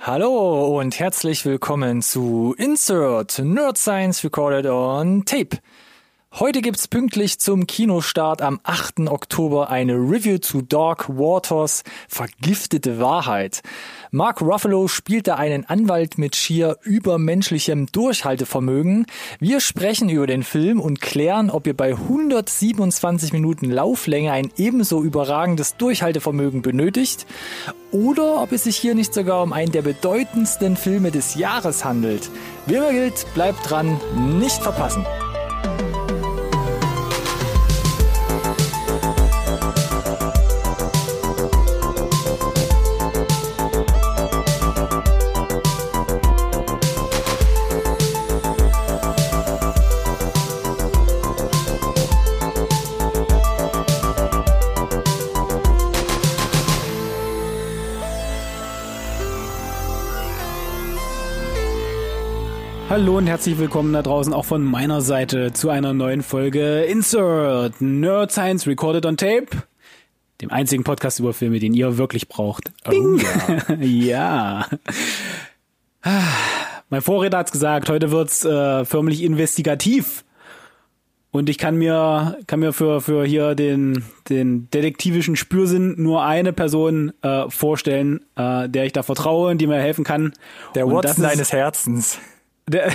Hallo und herzlich willkommen zu Insert Nerd Science Recorded on Tape. Heute gibt's pünktlich zum Kinostart am 8. Oktober eine Review zu Dark Waters Vergiftete Wahrheit. Mark Ruffalo spielt da einen Anwalt mit schier übermenschlichem Durchhaltevermögen. Wir sprechen über den Film und klären, ob ihr bei 127 Minuten Lauflänge ein ebenso überragendes Durchhaltevermögen benötigt oder ob es sich hier nicht sogar um einen der bedeutendsten Filme des Jahres handelt. Wie immer gilt, bleibt dran, nicht verpassen. Hallo und herzlich willkommen da draußen auch von meiner Seite zu einer neuen Folge Insert Nerd Science Recorded on Tape, dem einzigen Podcast über Filme, den ihr wirklich braucht. Oh, ja. ja. Mein Vorredner hat's gesagt, heute wird's äh, förmlich investigativ. Und ich kann mir, kann mir für, für hier den, den detektivischen Spürsinn nur eine Person äh, vorstellen, äh, der ich da vertraue und die mir helfen kann. Der Und Watson deines Herzens. Der,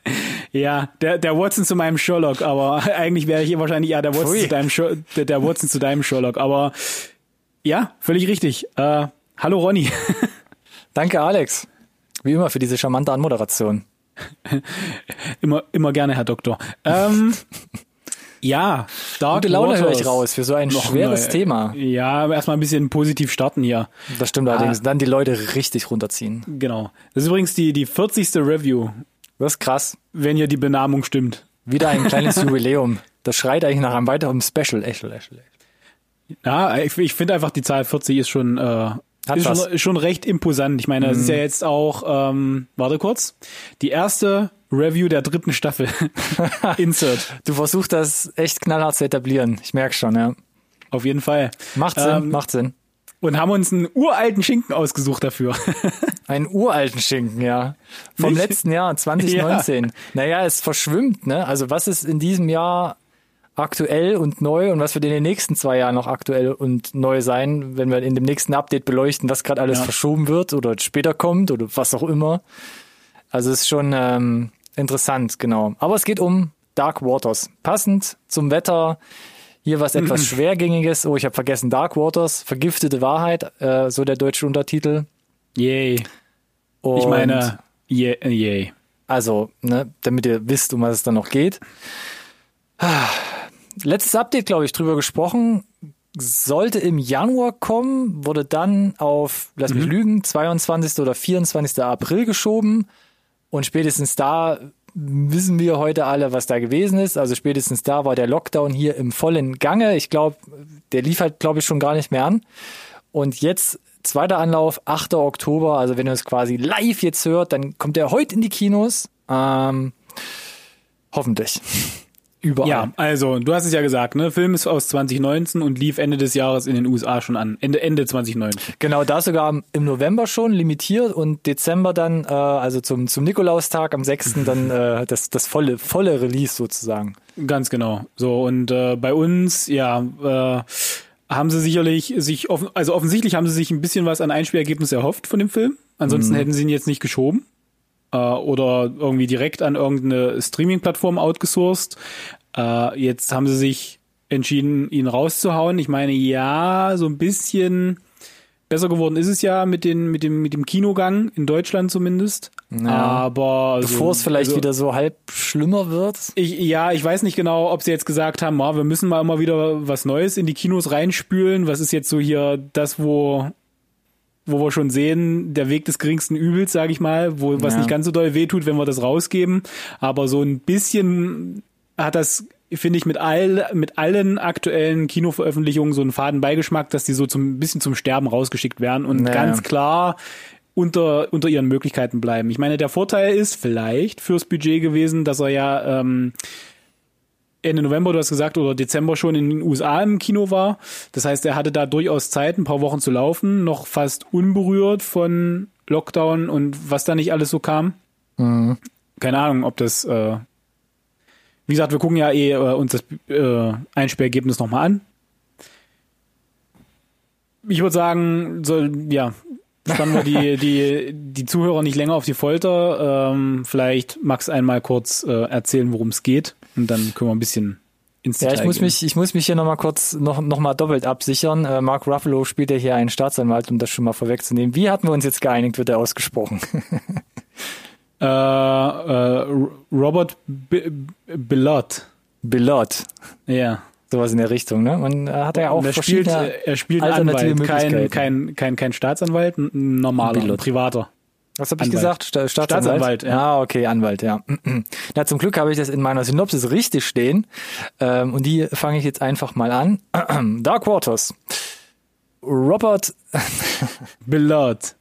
ja, der, der Watson zu meinem Sherlock, aber eigentlich wäre ich hier wahrscheinlich eher der Watson, Pfui. zu deinem, Sher- der, der Watson zu deinem Sherlock. Aber ja, völlig richtig. Äh, hallo Ronny. Danke, Alex. Wie immer für diese charmante Anmoderation. immer, immer gerne, Herr Doktor. Ähm, ja, Dark Gute Laune höre ich raus für so ein Noch schweres neu. Thema. Ja, erstmal ein bisschen positiv starten hier. Das stimmt allerdings. Dann die Leute richtig runterziehen. Genau. Das ist übrigens die, die 40. Review, Das ist krass. wenn hier die Benamung stimmt. Wieder ein kleines Jubiläum. Das schreit eigentlich nach einem weiteren Special. Eschel, Eschel, Eschel. Ja, ich, ich finde einfach, die Zahl 40 ist schon, äh, ist schon, schon recht imposant. Ich meine, es ist ja jetzt auch, ähm, warte kurz, die erste Review der dritten Staffel. Insert. Du versuchst das echt knallhart zu etablieren. Ich merke schon, ja. Auf jeden Fall. Macht Sinn, Ähm, macht Sinn. Und haben uns einen uralten Schinken ausgesucht dafür. Einen uralten Schinken, ja. Vom Nicht? letzten Jahr, 2019. Naja, es verschwimmt, ne? Also was ist in diesem Jahr aktuell und neu und was wird in den nächsten zwei Jahren noch aktuell und neu sein, wenn wir in dem nächsten Update beleuchten, was gerade alles Ja. verschoben wird oder später kommt oder was auch immer. Also es ist schon ähm, interessant, genau. Aber es geht um Dark Waters. Passend zum Wetter. Hier was etwas schwergängiges. Oh, ich habe vergessen. Dark Waters, vergiftete Wahrheit, äh, so der deutsche Untertitel. Yay. Und Ich meine, yay. yay. also, ne, damit ihr wisst, um was es dann noch geht. Letztes Update, glaube ich, drüber gesprochen. Sollte im Januar kommen, wurde dann auf, lass mich lügen, 22. oder 24. April geschoben. Und spätestens da wissen wir heute alle, was da gewesen ist. Also spätestens da war der Lockdown hier im vollen Gange. Ich glaube, der lief halt, glaube ich, schon gar nicht mehr an. Und jetzt zweiter Anlauf, 8. Oktober. Also wenn ihr es quasi live jetzt hört, dann kommt er heute in die Kinos. Ähm, hoffentlich. Überall. Ja, also, du hast es ja gesagt, ne? Film ist aus 2019 und lief Ende des Jahres in den USA schon an. Ende, Ende 2019. Genau, da sogar im November schon limitiert und Dezember dann, äh, also zum, zum Nikolaustag am 6. dann äh, das, das volle, volle Release sozusagen. Ganz genau. So, und äh, bei uns, ja, äh, haben sie sicherlich sich, offen, also offensichtlich haben sie sich ein bisschen was an Einspielergebnis erhofft von dem Film. Ansonsten hätten sie ihn jetzt nicht geschoben. Äh, oder irgendwie direkt an irgendeine Streaming-Plattform outgesourced. Äh, jetzt haben sie sich entschieden, ihn rauszuhauen. Ich meine, ja, so ein bisschen besser geworden ist es ja mit, den, mit, dem, mit dem Kinogang, in Deutschland zumindest. Aber also, Bevor es vielleicht also, wieder so halb schlimmer wird. ich, ja, ich weiß nicht genau, ob sie jetzt gesagt haben, ah, wir müssen mal immer wieder was Neues in die Kinos reinspülen. Was ist jetzt so hier das, wo, wo wir schon sehen, der Weg des geringsten Übels, sage ich mal, wo was Ja. nicht ganz so doll wehtut, wenn wir das rausgeben. Aber so ein bisschen hat das, finde ich, mit all, mit allen aktuellen Kinoveröffentlichungen so einen faden Beigeschmack, dass die so zum ein bisschen zum Sterben rausgeschickt werden und Naja. ganz klar unter, unter ihren Möglichkeiten bleiben. Ich meine, der Vorteil ist vielleicht fürs Budget gewesen, dass er ja ähm, Ende November, du hast gesagt, oder Dezember schon in den USA im Kino war. Das heißt, er hatte da durchaus Zeit, ein paar Wochen zu laufen, noch fast unberührt von Lockdown und was da nicht alles so kam. Mhm. Keine Ahnung, ob das, äh, wie gesagt, wir gucken ja eh äh, uns das äh, Einspielergebnis nochmal an. Ich würde sagen, soll, ja, spannen wir die, die, die Zuhörer nicht länger auf die Folter. Ähm, vielleicht Max einmal kurz äh, erzählen, worum es geht und dann können wir ein bisschen ins Ja, Detail ich muss gehen. mich, ich muss mich hier nochmal kurz noch, noch mal doppelt absichern. Äh, Mark Ruffalo spielt ja hier einen Staatsanwalt, um das schon mal vorwegzunehmen. Wie hatten wir uns jetzt geeinigt, wird er ausgesprochen? Äh, äh, Robert B Billot. Billot. Ja. Sowas in der Richtung, ne? Man äh, hat ja auch er spielt, er spielt Anwalt, kein, kein, kein, kein Staatsanwalt, ein normaler, ein privater. Was habe ich gesagt? Sta Staatsanwalt? Staatsanwalt, ja. Ah, okay, Anwalt, ja. Na, zum Glück habe ich das in meiner Synopsis richtig stehen. Ähm, und die fange ich jetzt einfach mal an. Dark Waters. Robert Billot.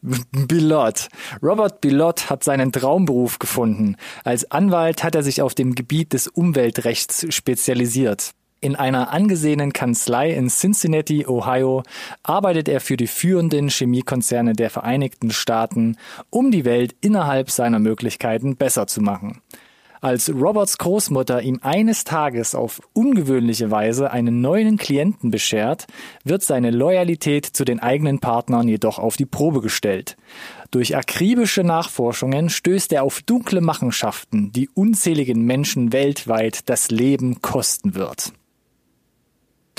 Billot. Robert Billot hat seinen Traumberuf gefunden. Als Anwalt hat er sich auf dem Gebiet des Umweltrechts spezialisiert. In einer angesehenen Kanzlei in Cincinnati, Ohio, arbeitet er für die führenden Chemiekonzerne der Vereinigten Staaten, um die Welt innerhalb seiner Möglichkeiten besser zu machen. Als Roberts Großmutter ihm eines Tages auf ungewöhnliche Weise einen neuen Klienten beschert, wird seine Loyalität zu den eigenen Partnern jedoch auf die Probe gestellt. Durch akribische Nachforschungen stößt er auf dunkle Machenschaften, die unzähligen Menschen weltweit das Leben kosten wird.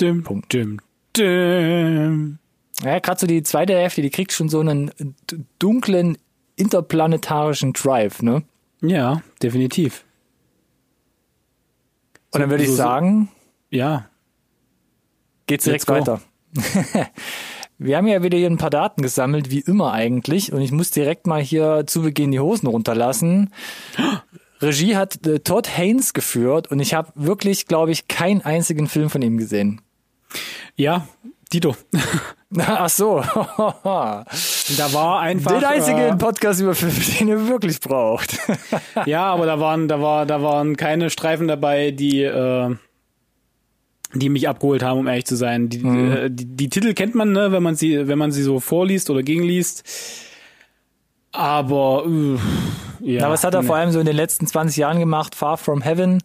Dim, Punkt. dim, dim. Ja, gerade so die zweite Hälfte, die kriegt schon so einen dunklen interplanetarischen Drive, ne? Ja, definitiv. Und dann würde ich So- so- sagen, Ja. geht's direkt weiter. Wir haben ja wieder hier ein paar Daten gesammelt, wie immer eigentlich. Und ich muss direkt mal hier zu Beginn die Hosen runterlassen. Regie hat äh, Todd Haynes geführt und ich habe wirklich, glaube ich, keinen einzigen Film von ihm gesehen. Ja, Dito. Ach so. Da war einfach. Den einzigen äh, Podcast über Filme, den ihr wirklich braucht. Ja, aber da waren, da war, da waren keine Streifen dabei, die, äh, die mich abgeholt haben, um ehrlich zu sein. Die, Mhm. äh, die, die Titel kennt man, ne, wenn man sie, wenn man sie so vorliest oder gegenliest. Aber äh, ja. Na, was hat er ne. vor allem so in den letzten 20 Jahren gemacht? Far From Heaven,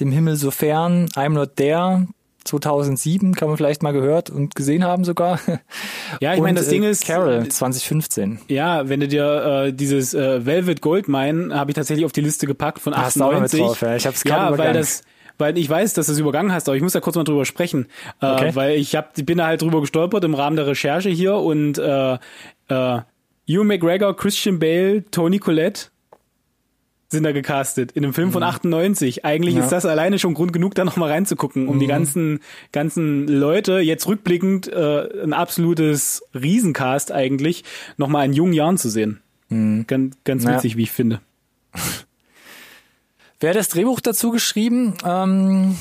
Dem Himmel so fern, I'm Not There, 2007, kann man vielleicht mal gehört und gesehen haben sogar. Ja, ich meine, das Ding äh, ist, Carol, 2015. ja, wenn du dir äh, dieses äh, Velvet Goldmine habe ich tatsächlich auf die Liste gepackt von Hast du auch noch mit 98. drauf, ja. Ich hab's ja, weil das weil ich weiß, dass du es übergangen hast, aber ich muss da kurz mal drüber sprechen, äh, Okay. weil ich hab, ich bin da halt drüber gestolpert im Rahmen der Recherche hier und äh, äh, Hugh McGregor, Christian Bale, Tony Collette sind da gecastet in einem Film von 98. Eigentlich Mhm. Ja. ist das alleine schon Grund genug, da nochmal reinzugucken, um die ganzen ganzen Leute jetzt rückblickend äh, ein absolutes Riesencast eigentlich nochmal in jungen Jahren zu sehen. Ganz, ganz Mhm. Ja. witzig, wie ich finde. Wer hat das Drehbuch dazu geschrieben? Ähm,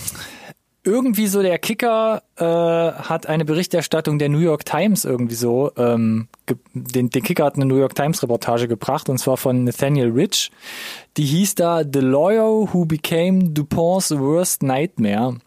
irgendwie so der Kicker äh, hat eine Berichterstattung der New York Times irgendwie so, ähm, den, den Kicker hat eine New York Times Reportage gebracht und zwar von Nathaniel Rich. Die hieß da The Lawyer Who Became DuPont's Worst Nightmare.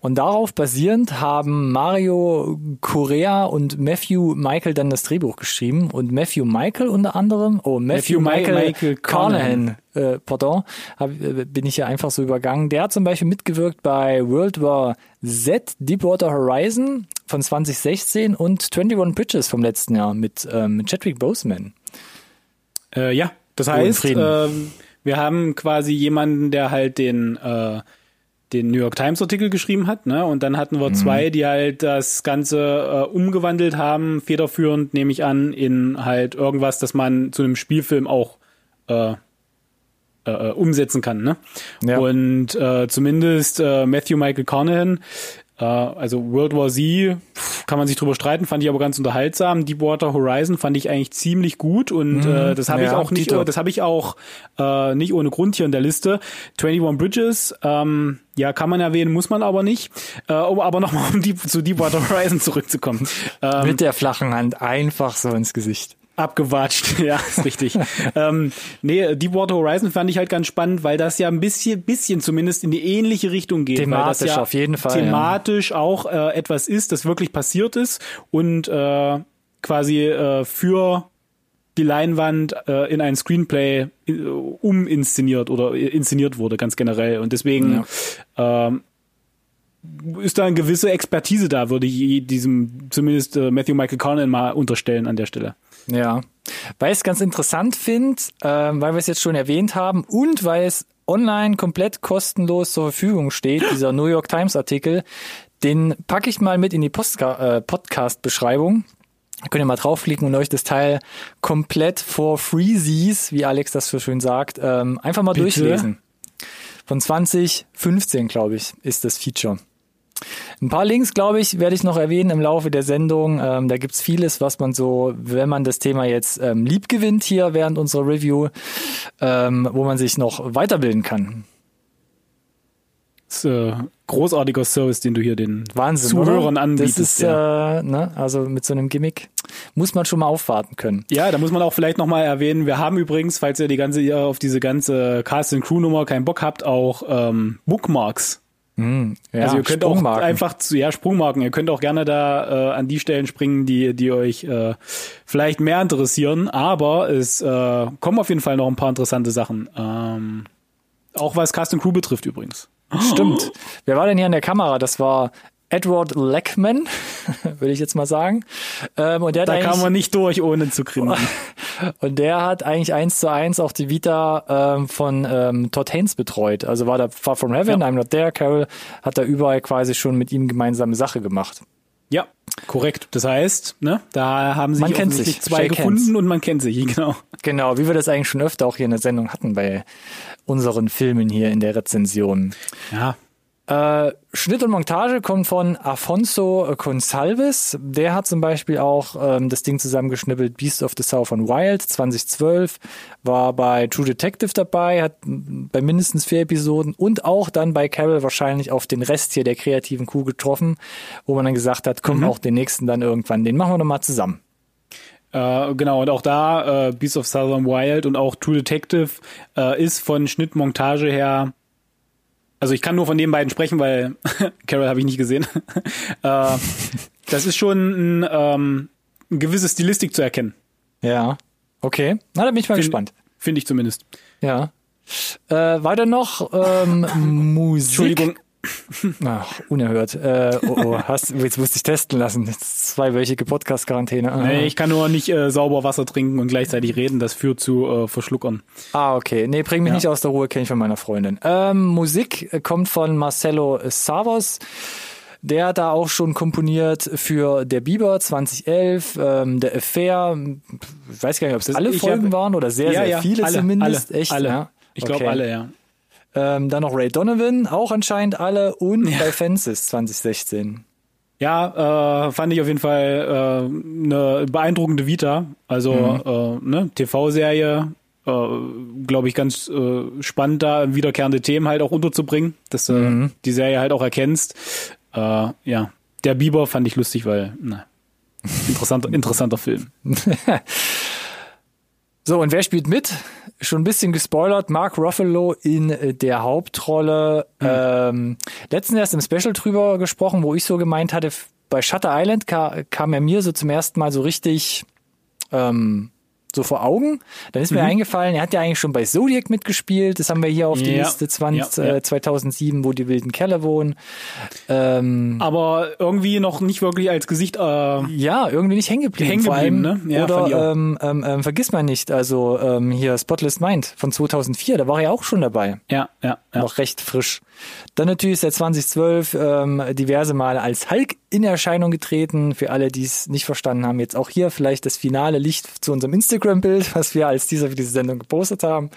Und darauf basierend haben Mario Correa und Matthew Michael dann das Drehbuch geschrieben und Matthew Michael unter anderem, oh Matthew, Matthew Mi- Michael, Michael Carnahan, äh, pardon, hab, äh, bin ich hier einfach so übergangen. Der hat zum Beispiel mitgewirkt bei World War Z, Deepwater Horizon von 2016 und 21 Bridges vom letzten Jahr mit ähm, Chadwick Boseman. Äh, ja, das heißt, ähm, wir haben quasi jemanden, der halt den äh, den New York Times Artikel geschrieben hat, ne? Und dann hatten Mhm. wir zwei, die halt das Ganze äh, umgewandelt haben, federführend nehme ich an, in halt irgendwas, das man zu einem Spielfilm auch äh, äh, äh, umsetzen kann, ne? Ja. Und äh, zumindest äh, Matthew Michael Carnahan, äh, also World War Z, pff, kann man sich drüber streiten, fand ich aber ganz unterhaltsam. Deepwater Horizon fand ich eigentlich ziemlich gut und äh, das habe ich Mhm. Ja, auch nicht, Dito. das habe ich auch äh, nicht ohne Grund hier in der Liste. 21 Bridges, ähm, ja, kann man erwähnen, muss man aber nicht. Äh, um aber nochmal um Deep, zu Deepwater Horizon zurückzukommen. Ähm, Mit der flachen Hand einfach so ins Gesicht. Abgewatscht, ja, ist richtig. ähm, nee, Deepwater Horizon fand ich halt ganz spannend, weil das ja ein bisschen, bisschen zumindest in die ähnliche Richtung geht. weil das Thematisch ja auf jeden Fall, ja. Thematisch auch äh, etwas ist, das wirklich passiert ist und äh, quasi äh, für die Leinwand äh, in ein Screenplay äh, uminszeniert oder inszeniert wurde, ganz generell. Und deswegen ja. ähm, ist da eine gewisse Expertise da, würde ich diesem zumindest äh, Matthew Michael Carnan mal unterstellen an der Stelle. Ja, weil ich es ganz interessant finde, äh, weil wir es jetzt schon erwähnt haben und weil es online komplett kostenlos zur Verfügung steht, dieser New York Times Artikel, den packe ich mal mit in die äh, Podcast-Beschreibung. Könnt ihr mal draufklicken und euch das Teil komplett for freezies, wie Alex das so schön sagt, ähm, einfach mal Bitte? durchlesen. Von 2015, glaube ich, ist das Feature. Ein paar Links, glaube ich, werde ich noch erwähnen im Laufe der Sendung. Ähm, da gibt's vieles, was man so, wenn man das Thema jetzt ähm, lieb gewinnt hier während unserer Review, ähm, wo man sich noch weiterbilden kann. Das ist, äh, großartiger Service, den du hier den Wahnsinn, Zuhörern oder? anbietest. Das ist, ja. äh, ne, also mit so einem Gimmick muss man schon mal aufwarten können. Ja, da muss man auch vielleicht nochmal erwähnen, wir haben übrigens, falls ihr die ganze, auf diese ganze Cast and Crew Nummer keinen Bock habt, auch ähm, Bookmarks hm, ja, also ihr könnt auch einfach zu, ja, Sprungmarken. Ihr könnt auch gerne da äh, an die Stellen springen, die, die euch äh, vielleicht mehr interessieren. Aber es äh, kommen auf jeden Fall noch ein paar interessante Sachen. Ähm, auch was Cast Crew betrifft übrigens. Stimmt. Wer war denn hier an der Kamera? Das war Edward Leckman, würde ich jetzt mal sagen. Ähm, und der da kam man nicht durch, ohne zu grinsen. und der hat eigentlich eins zu eins auch die Vita ähm, von ähm, Todd Haynes betreut. Also war da Far From Heaven, ja. I'm Not There, Carol hat da überall quasi schon mit ihm gemeinsame Sache gemacht. Ja, korrekt. Das heißt, ne, da haben sich, man kennt sich. zwei Shake gefunden hands. und man kennt sich, genau. Genau, wie wir das eigentlich schon öfter auch hier in der Sendung hatten bei unseren Filmen hier in der Rezension. Ja, äh, Schnitt und Montage kommt von Afonso Consalves. Der hat zum Beispiel auch ähm, das Ding zusammengeschnippelt Beast of the Southern Wild 2012, war bei True Detective dabei, hat bei mindestens vier Episoden und auch dann bei Carol wahrscheinlich auf den Rest hier der kreativen Kuh getroffen, wo man dann gesagt hat, komm, mhm. auch den nächsten dann irgendwann, den machen wir doch mal zusammen. Äh, genau, und auch da, äh, Beast of Southern Wild und auch True Detective äh, ist von Schnittmontage her also ich kann nur von den beiden sprechen, weil Carol habe ich nicht gesehen. äh, das ist schon ein, ähm, eine gewisse Stilistik zu erkennen. Ja, okay. Na, da bin ich mal Find, gespannt. Finde ich zumindest. Ja. Äh, weiter noch ähm, Musik. Entschuldigung, Ach, unerhört. Äh, oh, oh, hast, jetzt musste ich testen lassen. Zweiwöchige Podcast-Quarantäne. Ah. Nee, ich kann nur nicht äh, sauber Wasser trinken und gleichzeitig reden. Das führt zu äh, Verschluckern. Ah, okay. Nee, bring mich ja. nicht aus der Ruhe, kenne ich von meiner Freundin. Ähm, Musik kommt von Marcelo Savos. Der hat da auch schon komponiert für Der Biber 2011, ähm, Der Affair. Ich weiß gar nicht, ob es alle Folgen hab, waren oder sehr, ja, sehr viele alle, zumindest. Alle, Echt, alle. Ja? Ich glaube okay. alle, ja. Ähm, dann noch Ray Donovan, auch anscheinend alle. Und ja. bei Fences 2016. Ja, äh, fand ich auf jeden Fall äh, eine beeindruckende Vita. Also mhm. äh, ne, TV-Serie, äh, glaube ich, ganz äh, spannend da wiederkehrende Themen halt auch unterzubringen, dass du mhm. die Serie halt auch erkennst. Äh, ja, der Biber fand ich lustig, weil na, interessanter, interessanter Film. So, und wer spielt mit? Schon ein bisschen gespoilert. Mark Ruffalo in äh, der Hauptrolle. Mhm. Ähm, letztens erst im Special drüber gesprochen, wo ich so gemeint hatte, bei Shutter Island ka kam er mir so zum ersten Mal so richtig ähm, so vor Augen. Dann ist mir mhm. eingefallen, er hat ja eigentlich schon bei Zodiac mitgespielt. Das haben wir hier auf ja. die Liste 20, ja, ja. Äh, 2007, wo die wilden Keller wohnen. Ähm, Aber irgendwie noch nicht wirklich als Gesicht. Äh, ja, irgendwie nicht hängen geblieben. Hängen geblieben, ne? Ja, oder ähm, ähm, ähm, vergiss mal nicht, also ähm, hier Spotless Mind von 2004, da war er auch schon dabei. Ja, ja, ja. Noch recht frisch. Dann natürlich seit 2012 ähm, diverse Male als Hulk in Erscheinung getreten. Für alle, die es nicht verstanden haben, jetzt auch hier vielleicht das finale Licht zu unserem Instagram-Bild, was wir als dieser für diese Sendung gepostet haben.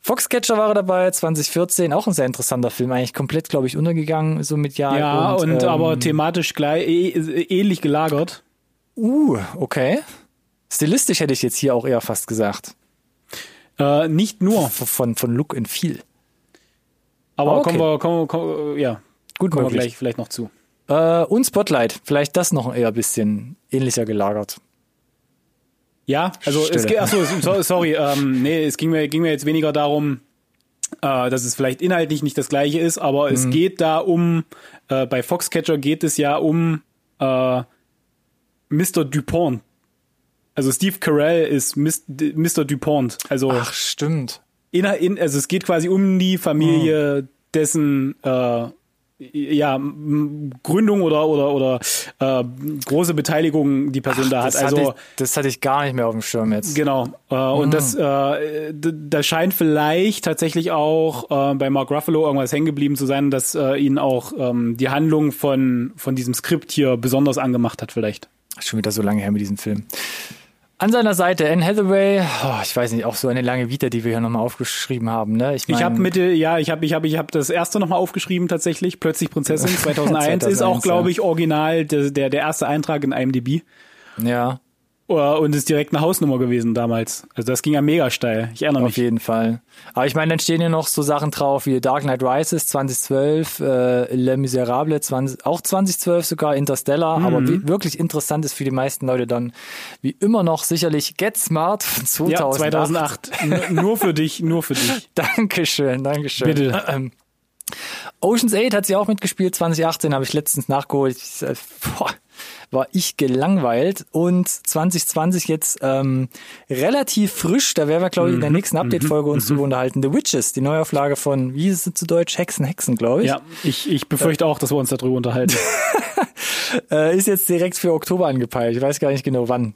Foxcatcher war er dabei, 2014, auch ein sehr interessanter Film, eigentlich komplett, glaube ich, untergegangen, so mit Jahren. Ja, und, und ähm, aber thematisch gleich, äh, ähnlich gelagert. Uh, okay. Stilistisch hätte ich jetzt hier auch eher fast gesagt. Äh, nicht nur. Von, von Look and Feel. Aber okay. kommen wir, kommen, kommen, ja, gut kommen wir gleich vielleicht noch zu. Äh, und Spotlight, vielleicht das noch eher ein bisschen ähnlicher gelagert. Ja, also Stille. es geht, achso, sorry, ähm, nee, es ging mir, ging mir jetzt weniger darum, äh, dass es vielleicht inhaltlich nicht das gleiche ist, aber mhm. es geht da um, äh, bei Foxcatcher geht es ja um äh, Mr. Dupont. Also Steve Carell ist Mr. Dupont. Also Ach, stimmt. In, in, also es geht quasi um die Familie mhm. dessen äh, ja, Gründung oder oder oder äh, große Beteiligung die Person Ach, da hat. also hatte ich, das hatte ich gar nicht mehr auf dem Schirm jetzt. Genau. Äh, mhm. Und das äh, da scheint vielleicht tatsächlich auch äh, bei Mark Ruffalo irgendwas hängen geblieben zu sein, dass äh, ihn auch ähm, die Handlung von von diesem Skript hier besonders angemacht hat vielleicht. Schon wieder so lange her mit diesem Film. An seiner Seite Anne Hathaway, oh, ich weiß nicht, auch so eine lange Vita, die wir hier nochmal aufgeschrieben haben. Ne? Ich, mein, ich habe Mitte, ja, ich habe ich hab, ich hab das erste nochmal aufgeschrieben tatsächlich, plötzlich Prinzessin 2001, 2001 ist auch, glaube ich, original der, der, der erste Eintrag in IMDb. Ja. Und ist direkt eine Hausnummer gewesen damals. Also das ging ja mega steil. Ich erinnere mich. Auf jeden Fall. Aber ich meine, dann stehen hier noch so Sachen drauf wie Dark Knight Rises 2012, äh, Le Miserable 20, auch 2012 sogar, Interstellar. Mhm. Aber wie, wirklich interessant ist für die meisten Leute dann wie immer noch sicherlich Get Smart von 2008. Ja, 2008. nur für dich, nur für dich. Dankeschön, Dankeschön. Bitte. Ocean's 8 hat sie auch mitgespielt, 2018 habe ich letztens nachgeholt. Ich, äh, boah, war ich gelangweilt und 2020 jetzt ähm, relativ frisch, da werden wir glaube ich in der mhm. nächsten Update-Folge uns mhm. drüber unterhalten, The Witches, die Neuauflage von, wie ist es zu Deutsch, Hexen, Hexen, glaube ich. Ja, ich, ich befürchte äh, auch, dass wir uns darüber unterhalten. äh, ist jetzt direkt für Oktober angepeilt, ich weiß gar nicht genau wann.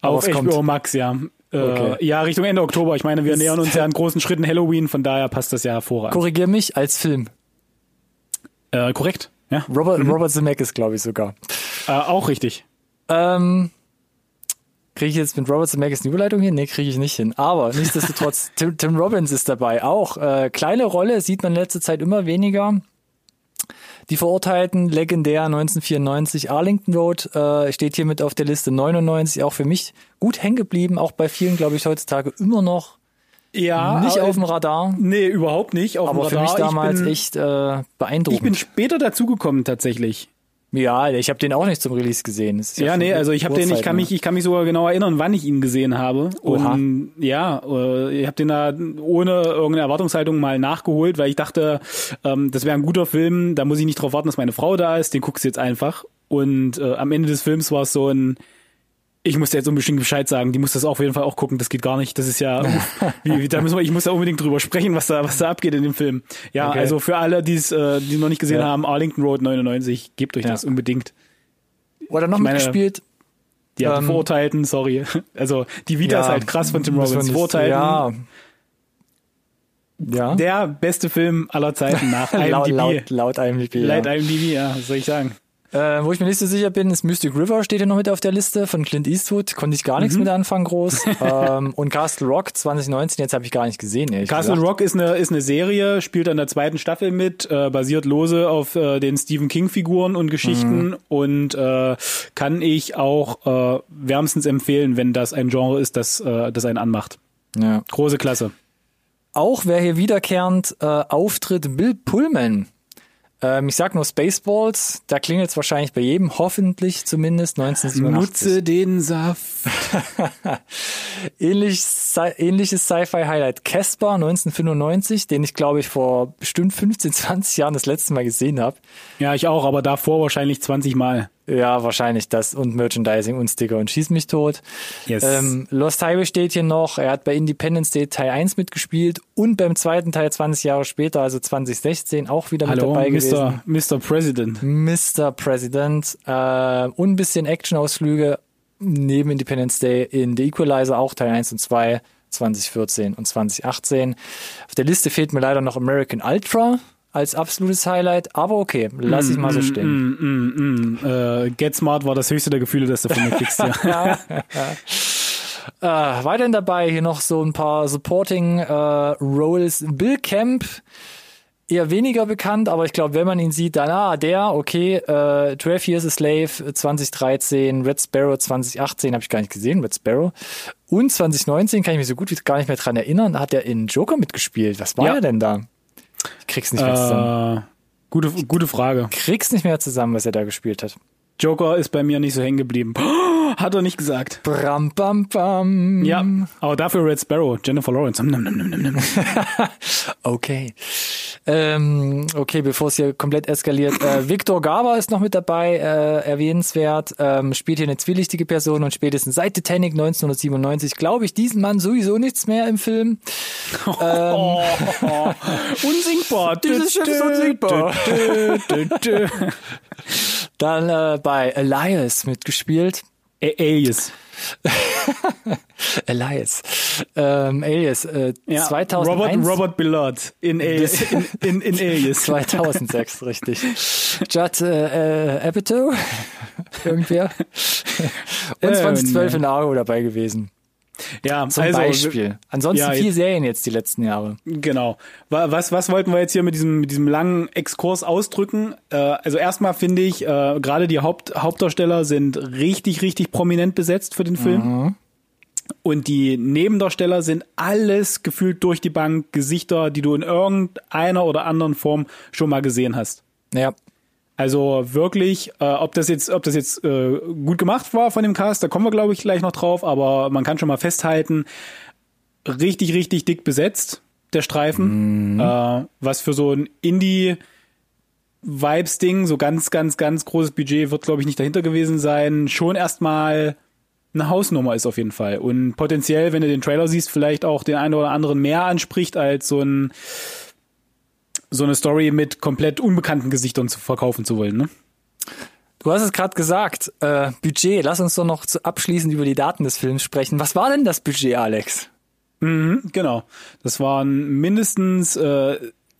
Auf HBO. Max, ja. Äh, okay. Ja, Richtung Ende Oktober. Ich meine, wir nähern uns ja an großen Schritten Halloween, von daher passt das ja hervorragend. Korrigier mich als Film. Äh, korrekt. Ja. Robert, mhm. Robert Zemeckis, glaube ich sogar. Äh, auch richtig. Ähm, kriege ich jetzt mit Robert Zemeckis eine Überleitung hin? Nee, kriege ich nicht hin. Aber nichtsdestotrotz, Tim, Tim Robbins ist dabei. Auch äh, kleine Rolle, sieht man in letzter Zeit immer weniger. Die Verurteilten, legendär 1994 Arlington Road, äh, steht hier mit auf der Liste 99, auch für mich gut hängen geblieben, auch bei vielen, glaube ich, heutzutage immer noch ja, nicht auf dem Radar. Nee, überhaupt nicht auf aber dem Radar. für mich damals bin, echt äh, beeindruckend. Ich bin später dazugekommen tatsächlich. Ja, ich habe den auch nicht zum Release gesehen. ja, ja nee, also ich habe den, ich kann mich, ich kann mich sogar genau erinnern, wann ich ihn gesehen habe. Oha. Und ja, äh, ich habe den da ohne irgendeine Erwartungshaltung mal nachgeholt, weil ich dachte, ähm, das wäre ein guter Film. Da muss ich nicht drauf warten, dass meine Frau da ist. Den guckst du jetzt einfach. Und äh, am Ende des Films war es so ein ich muss dir jetzt unbedingt Bescheid sagen, die muss das auf jeden Fall auch gucken, das geht gar nicht. Das ist ja, wie, wie, da müssen wir, ich muss da unbedingt drüber sprechen, was da, was da abgeht in dem Film. Ja, okay. also für alle, die's, äh, die noch nicht gesehen ja. haben, Arlington Road 99, gebt euch ja. das unbedingt. Oder noch mitgespielt. Die ähm, Verurteilten, sorry. Also die Vita ja, ist halt krass von Tim Robbins. Verurteilten. Ja. Ja. Der beste Film aller Zeiten nach IMDb. laut, laut, laut IMDb. Laut ja. IMDb, ja, was soll ich sagen. Äh, wo ich mir nicht so sicher bin, ist Mystic River steht ja noch mit auf der Liste von Clint Eastwood. Konnte ich gar nichts mhm. mit anfangen groß. ähm, und Castle Rock 2019, jetzt habe ich gar nicht gesehen. Castle gesagt. Rock ist eine, ist eine Serie, spielt an der zweiten Staffel mit, äh, basiert lose auf äh, den Stephen King-Figuren und Geschichten mhm. und äh, kann ich auch äh, wärmstens empfehlen, wenn das ein Genre ist, das, äh, das einen anmacht. Ja. Große Klasse. Auch wer hier wiederkehrend äh, auftritt, Bill Pullman ähm, ich sag nur Spaceballs, da klingelt es wahrscheinlich bei jedem, hoffentlich zumindest 1987. Nutze den Saft. Ähnlich, ähnliches Sci-Fi-Highlight Casper 1995, den ich glaube ich vor bestimmt 15, 20 Jahren das letzte Mal gesehen habe. Ja, ich auch, aber davor wahrscheinlich 20 Mal. Ja, wahrscheinlich das und Merchandising und Sticker und Schieß mich tot. Yes. Ähm, Lost Highway steht hier noch. Er hat bei Independence Day Teil 1 mitgespielt und beim zweiten Teil 20 Jahre später, also 2016, auch wieder Hallo, mit dabei Mr. gewesen. Mr. President. Mr. President. Äh, und ein bisschen Action-Ausflüge neben Independence Day in The Equalizer, auch Teil 1 und 2, 2014 und 2018. Auf der Liste fehlt mir leider noch American Ultra als absolutes Highlight, aber okay, lass ich mal so mm, stehen. Mm, mm, mm, äh, Get Smart war das höchste der Gefühle, das du von mir kriegst, ja. äh, weiterhin dabei hier noch so ein paar Supporting äh, Roles. Bill Camp, eher weniger bekannt, aber ich glaube, wenn man ihn sieht, dann, ah, der, okay, äh, 12 Years a Slave 2013, Red Sparrow 2018, habe ich gar nicht gesehen, Red Sparrow. Und 2019 kann ich mich so gut wie gar nicht mehr dran erinnern, hat er in Joker mitgespielt. Was war ja. er denn da? Ich krieg's nicht mehr zusammen. Äh, gute, gute Frage. Krieg's nicht mehr zusammen, was er da gespielt hat. Joker ist bei mir nicht so hängen geblieben. Hat er nicht gesagt. Bram, bam, bam. Ja, aber dafür Red Sparrow, Jennifer Lawrence. Okay. Ähm, okay, bevor es hier komplett eskaliert. Äh, Victor Garber ist noch mit dabei, äh, erwähnenswert. Ähm, spielt hier eine zwielichtige Person und spätestens seit Titanic 1997 glaube ich diesen Mann sowieso nichts mehr im Film. Ähm, Oh, unsingbar. Dieses Schiff ist unsinkbar. Dann äh, bei Elias mitgespielt. Alias. Elias. Ähm, Alias. Äh, Ja, 2001. Robert, Robert Billard in, Alias, in, in, in Alias. 2006, richtig. Judd äh, äh, Apatow, irgendwer. Und Ähm, 2012 in Argo dabei gewesen. Ja, Zum also, Beispiel. Ansonsten ja, vier jetzt- Serien jetzt die letzten Jahre. Genau. Wa- Was, was wollten wir jetzt hier mit diesem, mit diesem langen Exkurs ausdrücken? Äh, also erstmal finde ich, äh, gerade die Haupt, Hauptdarsteller sind richtig, richtig prominent besetzt für den Film. Und die Nebendarsteller sind alles gefühlt durch die Bank Gesichter, die du in irgendeiner oder anderen Form schon mal gesehen hast. Ja. Also wirklich, äh, ob das jetzt, ob das jetzt äh, gut gemacht war von dem Cast, da kommen wir glaube ich gleich noch drauf, aber man kann schon mal festhalten, richtig, richtig dick besetzt der Streifen, äh, was für so ein Indie Vibes-Ding, so ganz, ganz, ganz großes Budget wird glaube ich nicht dahinter gewesen sein, schon erstmal eine Hausnummer ist auf jeden Fall. Und potenziell, wenn du den Trailer siehst, vielleicht auch den einen oder anderen mehr anspricht als so ein so eine Story mit komplett unbekannten Gesichtern zu verkaufen zu wollen, ne? Du hast es gerade gesagt, äh, Budget. Lass uns doch noch zu abschließend über die Daten des Films sprechen. Was war denn das Budget, Alex? Mhm, genau. Das waren mindestens, äh,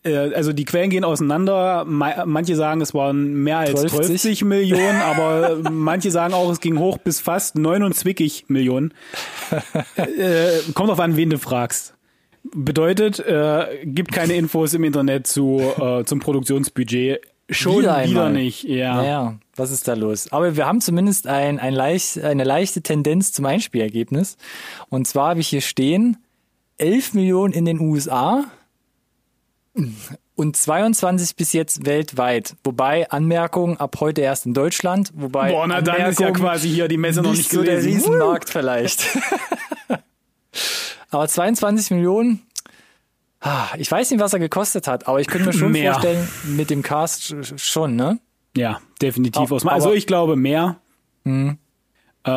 äh, also die Quellen gehen auseinander. Ma- Manche sagen, es waren mehr als 12 12 Millionen, aber manche sagen auch, es ging hoch bis fast 29 Millionen. äh, kommt auf an, wen du fragst. Bedeutet, äh, gibt keine Infos im Internet zu äh, zum Produktionsbudget. Schon Wieder wieder, nicht, ja. Naja, was ist da los? Aber wir haben zumindest ein, ein leicht, eine leichte Tendenz zum Einspielergebnis. Und zwar habe ich hier stehen, 11 Millionen in den USA und 22 bis jetzt weltweit. Wobei Anmerkung ab heute erst in Deutschland. Wobei Boah, na dann ist ja Anmerkung, quasi hier die Messe noch nicht so der gelesen. Riesenmarkt vielleicht. aber 22 Millionen, ich weiß nicht, was er gekostet hat, aber ich könnte mir schon Mehr. vorstellen, mit dem Cast sch- schon, ne? Ja, definitiv. Aber-. Also aber- ich glaube mehr. Mhm. Äh,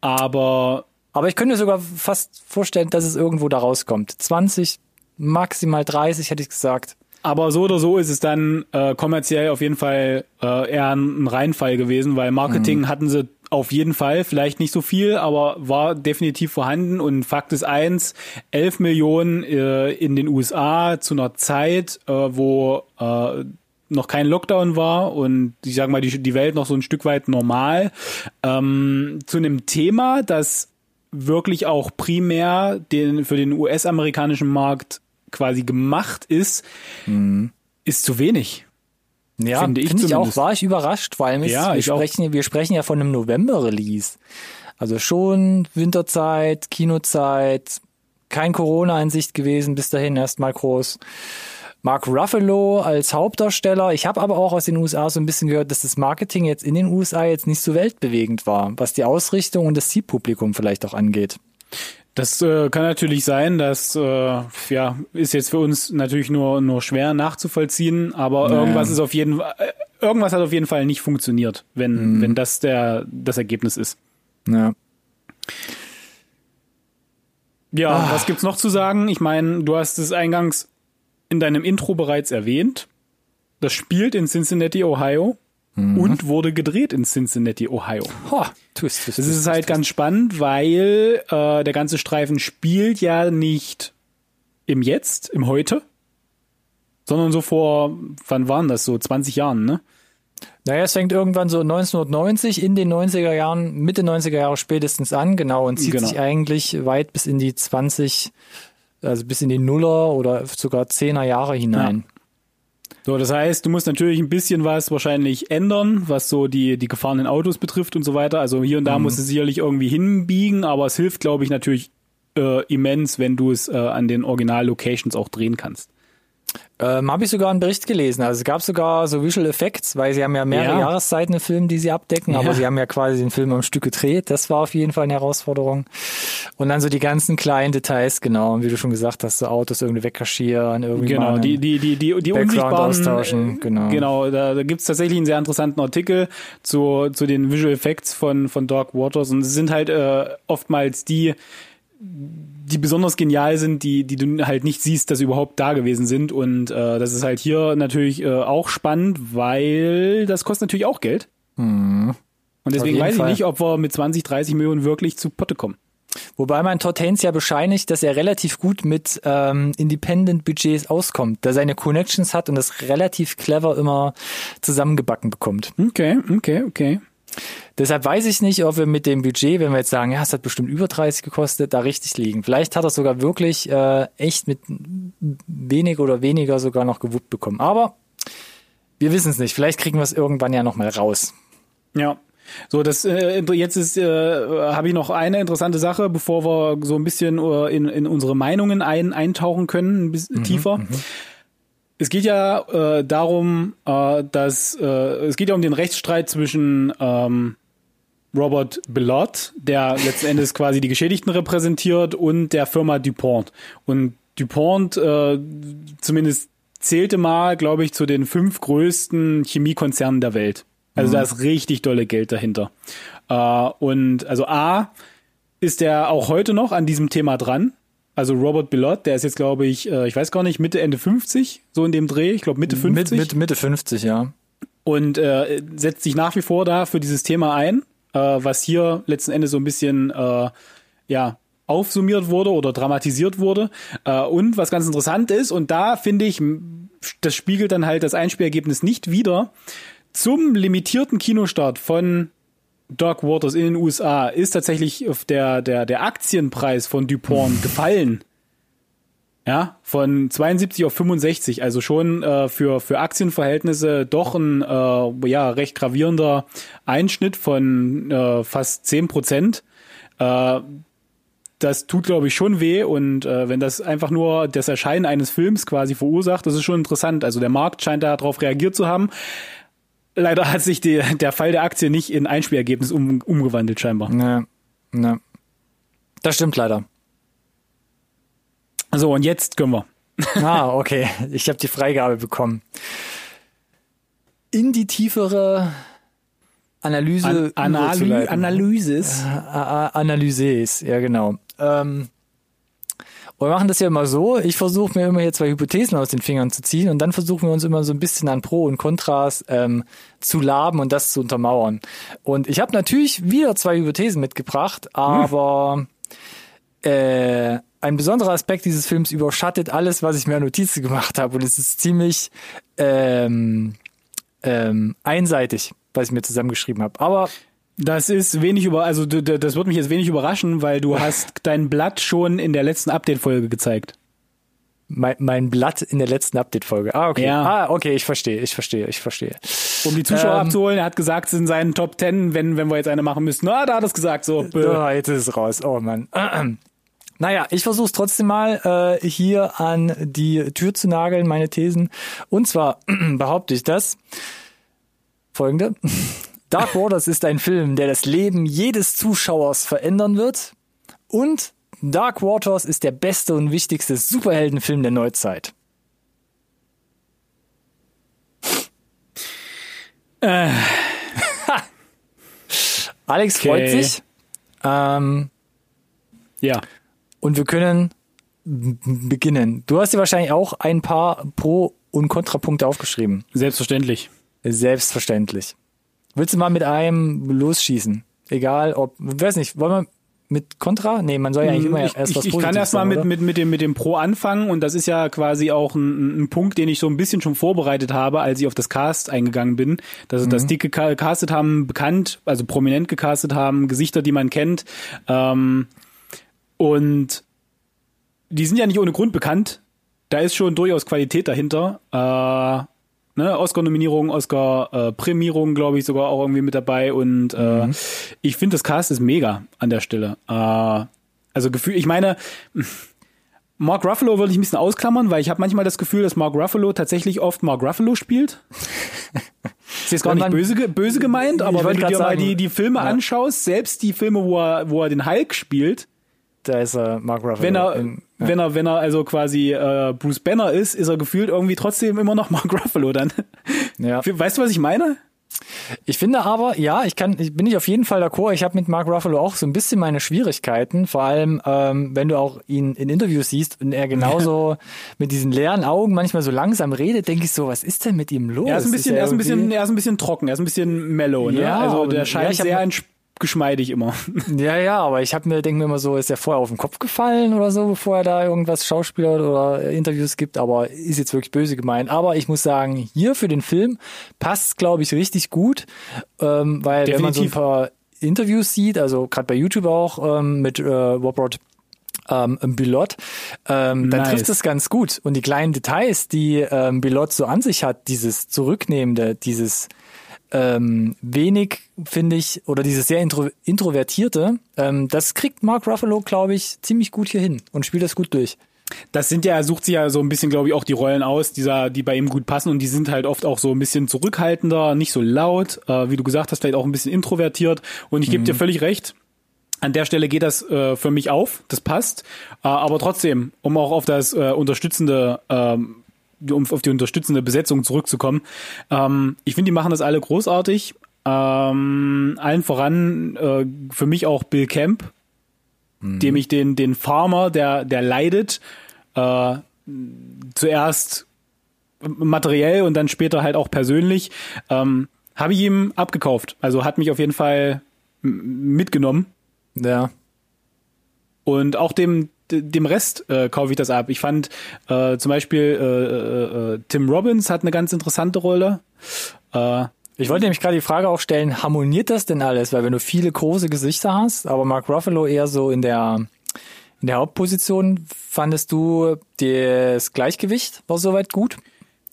aber Aber ich könnte mir sogar fast vorstellen, dass es irgendwo da rauskommt. 20, maximal 30, hätte ich gesagt. aber so oder so ist es dann äh, kommerziell auf jeden Fall äh, eher ein, ein Reinfall gewesen, weil Marketing Mhm. hatten sie auf jeden Fall, vielleicht nicht so viel, aber war definitiv vorhanden. Und Fakt ist eins, 11 Millionen äh, in den USA zu einer Zeit, äh, wo äh, noch kein Lockdown war und ich sage mal, die, die Welt noch so ein Stück weit normal, ähm, zu einem Thema, das wirklich auch primär den, für den US-amerikanischen Markt quasi gemacht ist, ist zu wenig. Ja, Finde ich ich, auch, war ich überrascht, ist, Ja, wir, auch. sprechen, wir sprechen ja von einem November-Release. Also schon Winterzeit, Kinozeit, kein Corona in Sicht gewesen, bis dahin erstmal groß. Mark Ruffalo als Hauptdarsteller. Ich habe aber auch aus den USA so ein bisschen gehört, dass das Marketing jetzt in den USA jetzt nicht so weltbewegend war, was die Ausrichtung und das Zielpublikum vielleicht auch angeht. Das äh, kann natürlich sein, das äh, ja, ist jetzt für uns natürlich nur, nur schwer nachzuvollziehen, aber Naja. irgendwas ist auf jeden äh, irgendwas hat auf jeden Fall nicht funktioniert, wenn, wenn das der, das Ergebnis ist. Ja. Ja, Ah. was gibt's noch zu sagen? Ich meine, du hast es eingangs in deinem Intro bereits erwähnt. Das spielt in Cincinnati, Ohio und wurde gedreht in Cincinnati, Ohio. Ho, twist, twist, Das twist, ist halt ganz spannend, weil äh, der ganze Streifen spielt ja nicht im Jetzt, im Heute, sondern so vor, wann waren das, so 20 Jahren, ne? Naja, es fängt irgendwann so 1990 in den 90er Jahren, Mitte 90er Jahre spätestens an, genau, und zieht Genau. sich eigentlich weit bis in die 20, also bis in die Nuller oder sogar 10er Jahre hinein. So, das heißt, du musst natürlich ein bisschen was wahrscheinlich ändern, was so die, die gefahrenen Autos betrifft und so weiter. Also hier und da musst du sicherlich irgendwie hinbiegen, aber es hilft, glaube ich, natürlich äh, immens, wenn du es äh, an den Original-Locations auch drehen kannst. Ähm, Habe ich sogar einen Bericht gelesen. Also es gab sogar so Visual Effects, weil sie haben ja mehrere Ja. Jahreszeiten im Film, die sie abdecken, aber Ja. sie haben ja quasi den Film am Stück gedreht. Das war auf jeden Fall eine Herausforderung. Und dann so die ganzen kleinen Details, genau, wie du schon gesagt hast, so Autos irgendwie wegkaschieren, irgendwie Genau, die, die, die, die, die Background austauschen, genau. Genau, da, da gibt's tatsächlich einen sehr interessanten Artikel zu, zu den Visual Effects von, von Dark Waters und es sind halt äh, oftmals die, die besonders genial sind, die, die du halt nicht siehst, dass sie überhaupt da gewesen sind. Und äh, das ist halt hier natürlich äh, auch spannend, weil das kostet natürlich auch Geld. Und deswegen weiß ich Fall. nicht, ob wir mit 20, 30 Millionen wirklich zu Potte kommen. Wobei man Todd Haynes ja bescheinigt, dass er relativ gut mit ähm, Independent-Budgets auskommt, da seine Connections hat und das relativ clever immer zusammengebacken bekommt. Okay, okay, okay. Deshalb weiß ich nicht, ob wir mit dem Budget, wenn wir jetzt sagen, ja, es hat bestimmt über 30 gekostet, da richtig liegen. Vielleicht hat er sogar wirklich äh, echt mit wenig oder weniger sogar noch gewuppt bekommen. Aber wir wissen es nicht. Vielleicht kriegen wir es irgendwann ja nochmal raus. Ja. So, das äh, jetzt ist äh, habe ich noch eine interessante Sache, bevor wir so ein bisschen äh, in, in unsere Meinungen ein, eintauchen können, ein bisschen tiefer. Es geht ja äh, darum, äh, dass äh, es geht ja um den Rechtsstreit zwischen ähm, Robert Bellot, der letzten Endes quasi die Geschädigten repräsentiert, und der Firma DuPont. Und DuPont äh, zumindest zählte mal, glaube ich, zu den fünf größten Chemiekonzernen der Welt. Also da ist richtig dolle Geld dahinter. Äh, und also A ist er auch heute noch an diesem Thema dran. Also Robert Bellot, der ist jetzt, glaube ich, äh, ich weiß gar nicht, Mitte, Ende 50, so in dem Dreh, ich glaube Mitte 50 Mit, mit Mitte 50, ja. und äh, setzt sich nach wie vor da für dieses Thema ein, äh, was hier letzten Endes so ein bisschen äh, ja aufsummiert wurde oder dramatisiert wurde. Äh, und was ganz interessant ist, und da finde ich, das spiegelt dann halt das Einspielergebnis nicht wider, zum limitierten Kinostart von Dark Waters in den USA ist tatsächlich auf der, der, der Aktienpreis von DuPont gefallen. Ja, von 72 auf 65, also schon äh, für, für Aktienverhältnisse doch ein äh, ja, recht gravierender Einschnitt von äh, fast 10 Prozent. Äh, das tut, glaube ich, schon weh und äh, wenn das einfach nur das Erscheinen eines Films quasi verursacht, das ist schon interessant. Also der Markt scheint darauf reagiert zu haben. Leider hat sich die, der Fall der Aktie nicht in Einspielergebnis um, umgewandelt, scheinbar. Ne, ne. Das stimmt leider. So, und jetzt können wir. Ah, okay. Ich habe die Freigabe bekommen. In die tiefere Analyse. An Analy. Analysis. A- A- Analyses, ja genau. Ähm, und wir machen das ja immer so, ich versuche mir immer hier zwei Hypothesen aus den Fingern zu ziehen und dann versuchen wir uns immer so ein bisschen an Pro und Kontras ähm, zu laben und das zu untermauern. Und ich habe natürlich wieder zwei Hypothesen mitgebracht, aber äh, ein besonderer Aspekt dieses Films überschattet alles, was ich mir an Notizen gemacht habe und es ist ziemlich ähm, ähm, einseitig, was ich mir zusammengeschrieben habe. Aber Das ist wenig über, also das wird mich jetzt wenig überraschen, weil du hast dein Blatt schon in der letzten Update-Folge gezeigt. mein, mein Blatt in der letzten Update-Folge. Ah, okay. Ja. Ah, okay, ich verstehe, ich verstehe, ich verstehe. Um die Zuschauer Ähm. abzuholen, er hat gesagt, es sind seinen Top Ten, wenn, wenn wir jetzt eine machen müssten. Ah, da hat er es gesagt, so. Oh, jetzt ist es raus. Oh Mann. Naja, ich versuche es trotzdem mal äh, hier an die Tür zu nageln, meine Thesen. Und zwar behaupte ich das. Folgende. Dark Waters ist ein Film, der das Leben jedes Zuschauers verändern wird. Und Dark Waters ist der beste und wichtigste Superheldenfilm der Neuzeit. Alex freut Okay. sich. Ähm, Ja. und wir können beginnen. Du hast dir wahrscheinlich auch ein paar Pro- und Kontrapunkte aufgeschrieben. Selbstverständlich. Selbstverständlich. Willst du mal mit einem losschießen? Egal ob, weiß nicht, wollen wir mit Contra? Nee, man soll ja eigentlich immer ich, erst was ich, ich kann Positives erst mal sagen, mit, mit, mit, dem, mit dem Pro anfangen und das ist ja quasi auch ein, ein Punkt, den ich so ein bisschen schon vorbereitet habe, als ich auf das Cast eingegangen bin. Dass Mhm. das dicke gecastet haben, bekannt, also prominent gecastet haben, Gesichter, die man kennt. Ähm, und die sind ja nicht ohne Grund bekannt. Da ist schon durchaus Qualität dahinter. Äh, ne, Oscar-Nominierung, Oscar-Prämierung, glaube ich, sogar auch irgendwie mit dabei. Und äh, ich finde, das Cast ist mega an der Stelle. Äh, also Gefühl, ich meine, Mark Ruffalo würde ich ein bisschen ausklammern, weil ich habe manchmal das Gefühl, dass Mark Ruffalo tatsächlich oft Mark Ruffalo spielt. ist jetzt gar nicht böse, böse gemeint, aber wenn du dir mal sagen, die, die Filme ja. anschaust, selbst die Filme, wo er, wo er den Hulk spielt, Da ist er Mark Ruffalo. wenn er, in, wenn er, wenn er also quasi äh, Bruce Banner ist, ist er gefühlt irgendwie trotzdem immer noch Mark Ruffalo dann. ja. Weißt du, was ich meine? Ich finde aber, ja, ich kann, ich bin ich auf jeden Fall d'accord. Ich habe mit Mark Ruffalo auch so ein bisschen meine Schwierigkeiten. Vor allem, ähm, wenn du auch ihn in Interviews siehst und er genauso mit diesen leeren Augen manchmal so langsam redet, denke ich so, was ist denn mit ihm los? Er ist ein bisschen, er ist ein bisschen, er ist ein bisschen trocken, er ist ein bisschen mellow, ne? Ja, also der ja, scheint hab sehr entsch- geschmeidig immer. Ja, ja, aber ich habe mir denke mir immer so, ist er vorher auf den Kopf gefallen oder so, bevor er da irgendwas Schauspieler oder Interviews gibt, aber ist jetzt wirklich böse gemeint. Aber ich muss sagen, hier für den Film passt glaube ich richtig gut, ähm, weil wenn man so ein Definitiv. paar Interviews sieht, also gerade bei YouTube auch ähm, mit äh, Robert ähm, Bilot, ähm, dann Nice. trifft es ganz gut. Und die kleinen Details, die ähm, Bilot so an sich hat, dieses Zurücknehmende, dieses ähm, wenig, finde ich, oder dieses sehr intro introvertierte, ähm, das kriegt Mark Ruffalo, glaube ich, ziemlich gut hier hin und spielt das gut durch. Das sind ja, er sucht sich ja so ein bisschen, glaube ich, auch die Rollen aus, dieser, die bei ihm gut passen und die sind halt oft auch so ein bisschen zurückhaltender, nicht so laut, äh, wie du gesagt hast, vielleicht auch ein bisschen introvertiert. Und ich gebe dir völlig recht. An der Stelle geht das äh, für mich auf, das passt. Äh, aber trotzdem, um auch auf das äh, unterstützende, ähm, um auf die unterstützende Besetzung zurückzukommen, ähm, ich finde, die machen das alle großartig. Ähm, allen voran äh, für mich auch Bill Camp, dem ich den, den Farmer, der, der leidet, äh, zuerst materiell und dann später halt auch persönlich, ähm, habe ich ihm abgekauft. Also hat mich auf jeden Fall mitgenommen. Ja. Und auch dem, dem Rest äh, kaufe ich das ab. Ich fand äh, zum Beispiel äh, äh, äh, Tim Robbins hat eine ganz interessante Rolle. Äh, Ich wollte nämlich gerade die Frage auch stellen, harmoniert das denn alles? Weil wenn du viele große Gesichter hast, aber Mark Ruffalo eher so in der, in der Hauptposition, fandest du das Gleichgewicht war soweit gut?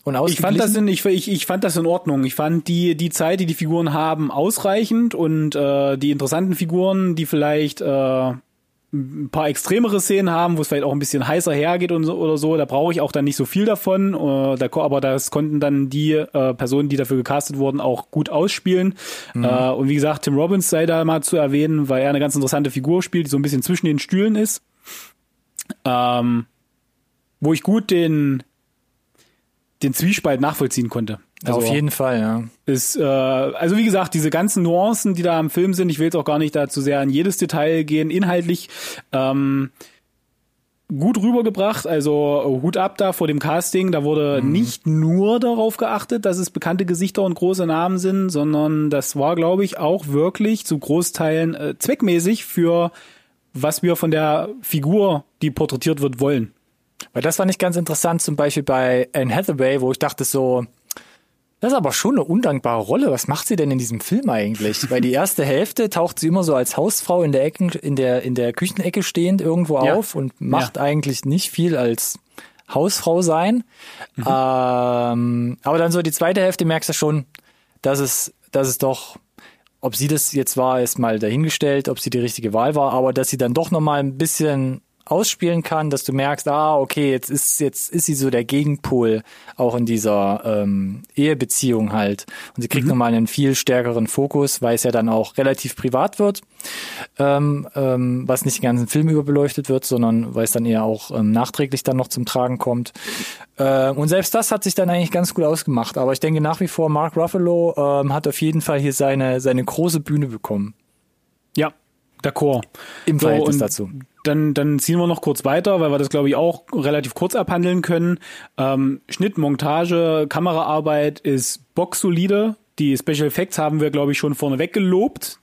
Und Ich fand das in, ich, ich, ich fand das in Ordnung. Ich fand die, die Zeit, die die Figuren haben, ausreichend und äh, die interessanten Figuren, die vielleicht äh, ein paar extremere Szenen haben, wo es vielleicht auch ein bisschen heißer hergeht und so oder so, da brauche ich auch dann nicht so viel davon. Äh, da, aber das konnten dann die äh, Personen, die dafür gecastet wurden, auch gut ausspielen. Äh, und wie gesagt, Tim Robbins sei da mal zu erwähnen, weil er eine ganz interessante Figur spielt, die so ein bisschen zwischen den Stühlen ist. Ähm, wo ich gut den den Zwiespalt nachvollziehen konnte. Also Auf jeden Fall, ja. ist, äh, also wie gesagt, diese ganzen Nuancen, die da im Film sind, ich will jetzt auch gar nicht da zu sehr in jedes Detail gehen, inhaltlich ähm, gut rübergebracht, also Hut ab da vor dem Casting, da wurde nicht nur darauf geachtet, dass es bekannte Gesichter und große Namen sind, sondern das war, glaube ich, auch wirklich zu Großteilen äh, zweckmäßig für was wir von der Figur, die porträtiert wird, wollen. Weil das fand ich ganz interessant, zum Beispiel bei Anne Hathaway, wo ich dachte so, das ist aber schon eine undankbare Rolle. Was macht sie denn in diesem Film eigentlich? Weil die erste Hälfte taucht sie immer so als Hausfrau in der Ecken, in der, in der Küchenecke stehend irgendwo Ja. auf und macht eigentlich nicht viel als Hausfrau sein. Ähm, aber dann so die zweite Hälfte merkst du schon, dass es, dass es doch, ob sie das jetzt war, ist mal dahingestellt, ob sie die richtige Wahl war, aber dass sie dann doch nochmal ein bisschen ausspielen kann, dass du merkst, ah, okay, jetzt ist jetzt ist sie so der Gegenpol auch in dieser ähm, Ehebeziehung halt. Und sie kriegt nochmal einen viel stärkeren Fokus, weil es ja dann auch relativ privat wird, ähm, ähm, was nicht den ganzen Film über beleuchtet wird, sondern weil es dann eher auch ähm, nachträglich dann noch zum Tragen kommt. Äh, und selbst das hat sich dann eigentlich ganz gut ausgemacht. Aber ich denke nach wie vor, Mark Ruffalo ähm, hat auf jeden Fall hier seine, seine große Bühne bekommen. Ja, d'accord. Im So, Verhältnis und dazu. Dann, dann ziehen wir noch kurz weiter, weil wir das, glaube ich, auch relativ kurz abhandeln können. Ähm, Schnitt, Montage, Kameraarbeit ist boxsolide. Die Special Effects haben wir, glaube ich, schon vorneweg gelobt.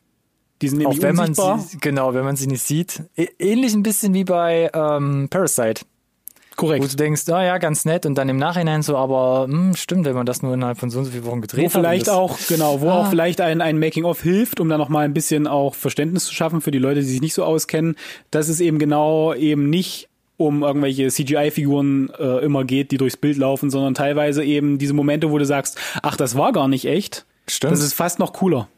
Die sind Auch nämlich wenn man unsichtbar. sie, genau, wenn man sie nicht sieht. Ähnlich ein bisschen wie bei ähm, Parasite, wo Korrekt. du denkst, ah ja, ganz nett und dann im Nachhinein so, aber hm, stimmt, wenn man das nur innerhalb von so und so vielen Wochen gedreht Wo hat. vielleicht auch, genau, wo Ah. auch vielleicht ein, ein Making-of hilft, um da noch mal ein bisschen auch Verständnis zu schaffen für die Leute, die sich nicht so auskennen, dass es eben genau eben nicht um irgendwelche CGI-Figuren äh, immer geht, die durchs Bild laufen, sondern teilweise eben diese Momente, wo du sagst, ach, das war gar nicht echt. Stimmt. Das ist fast noch cooler.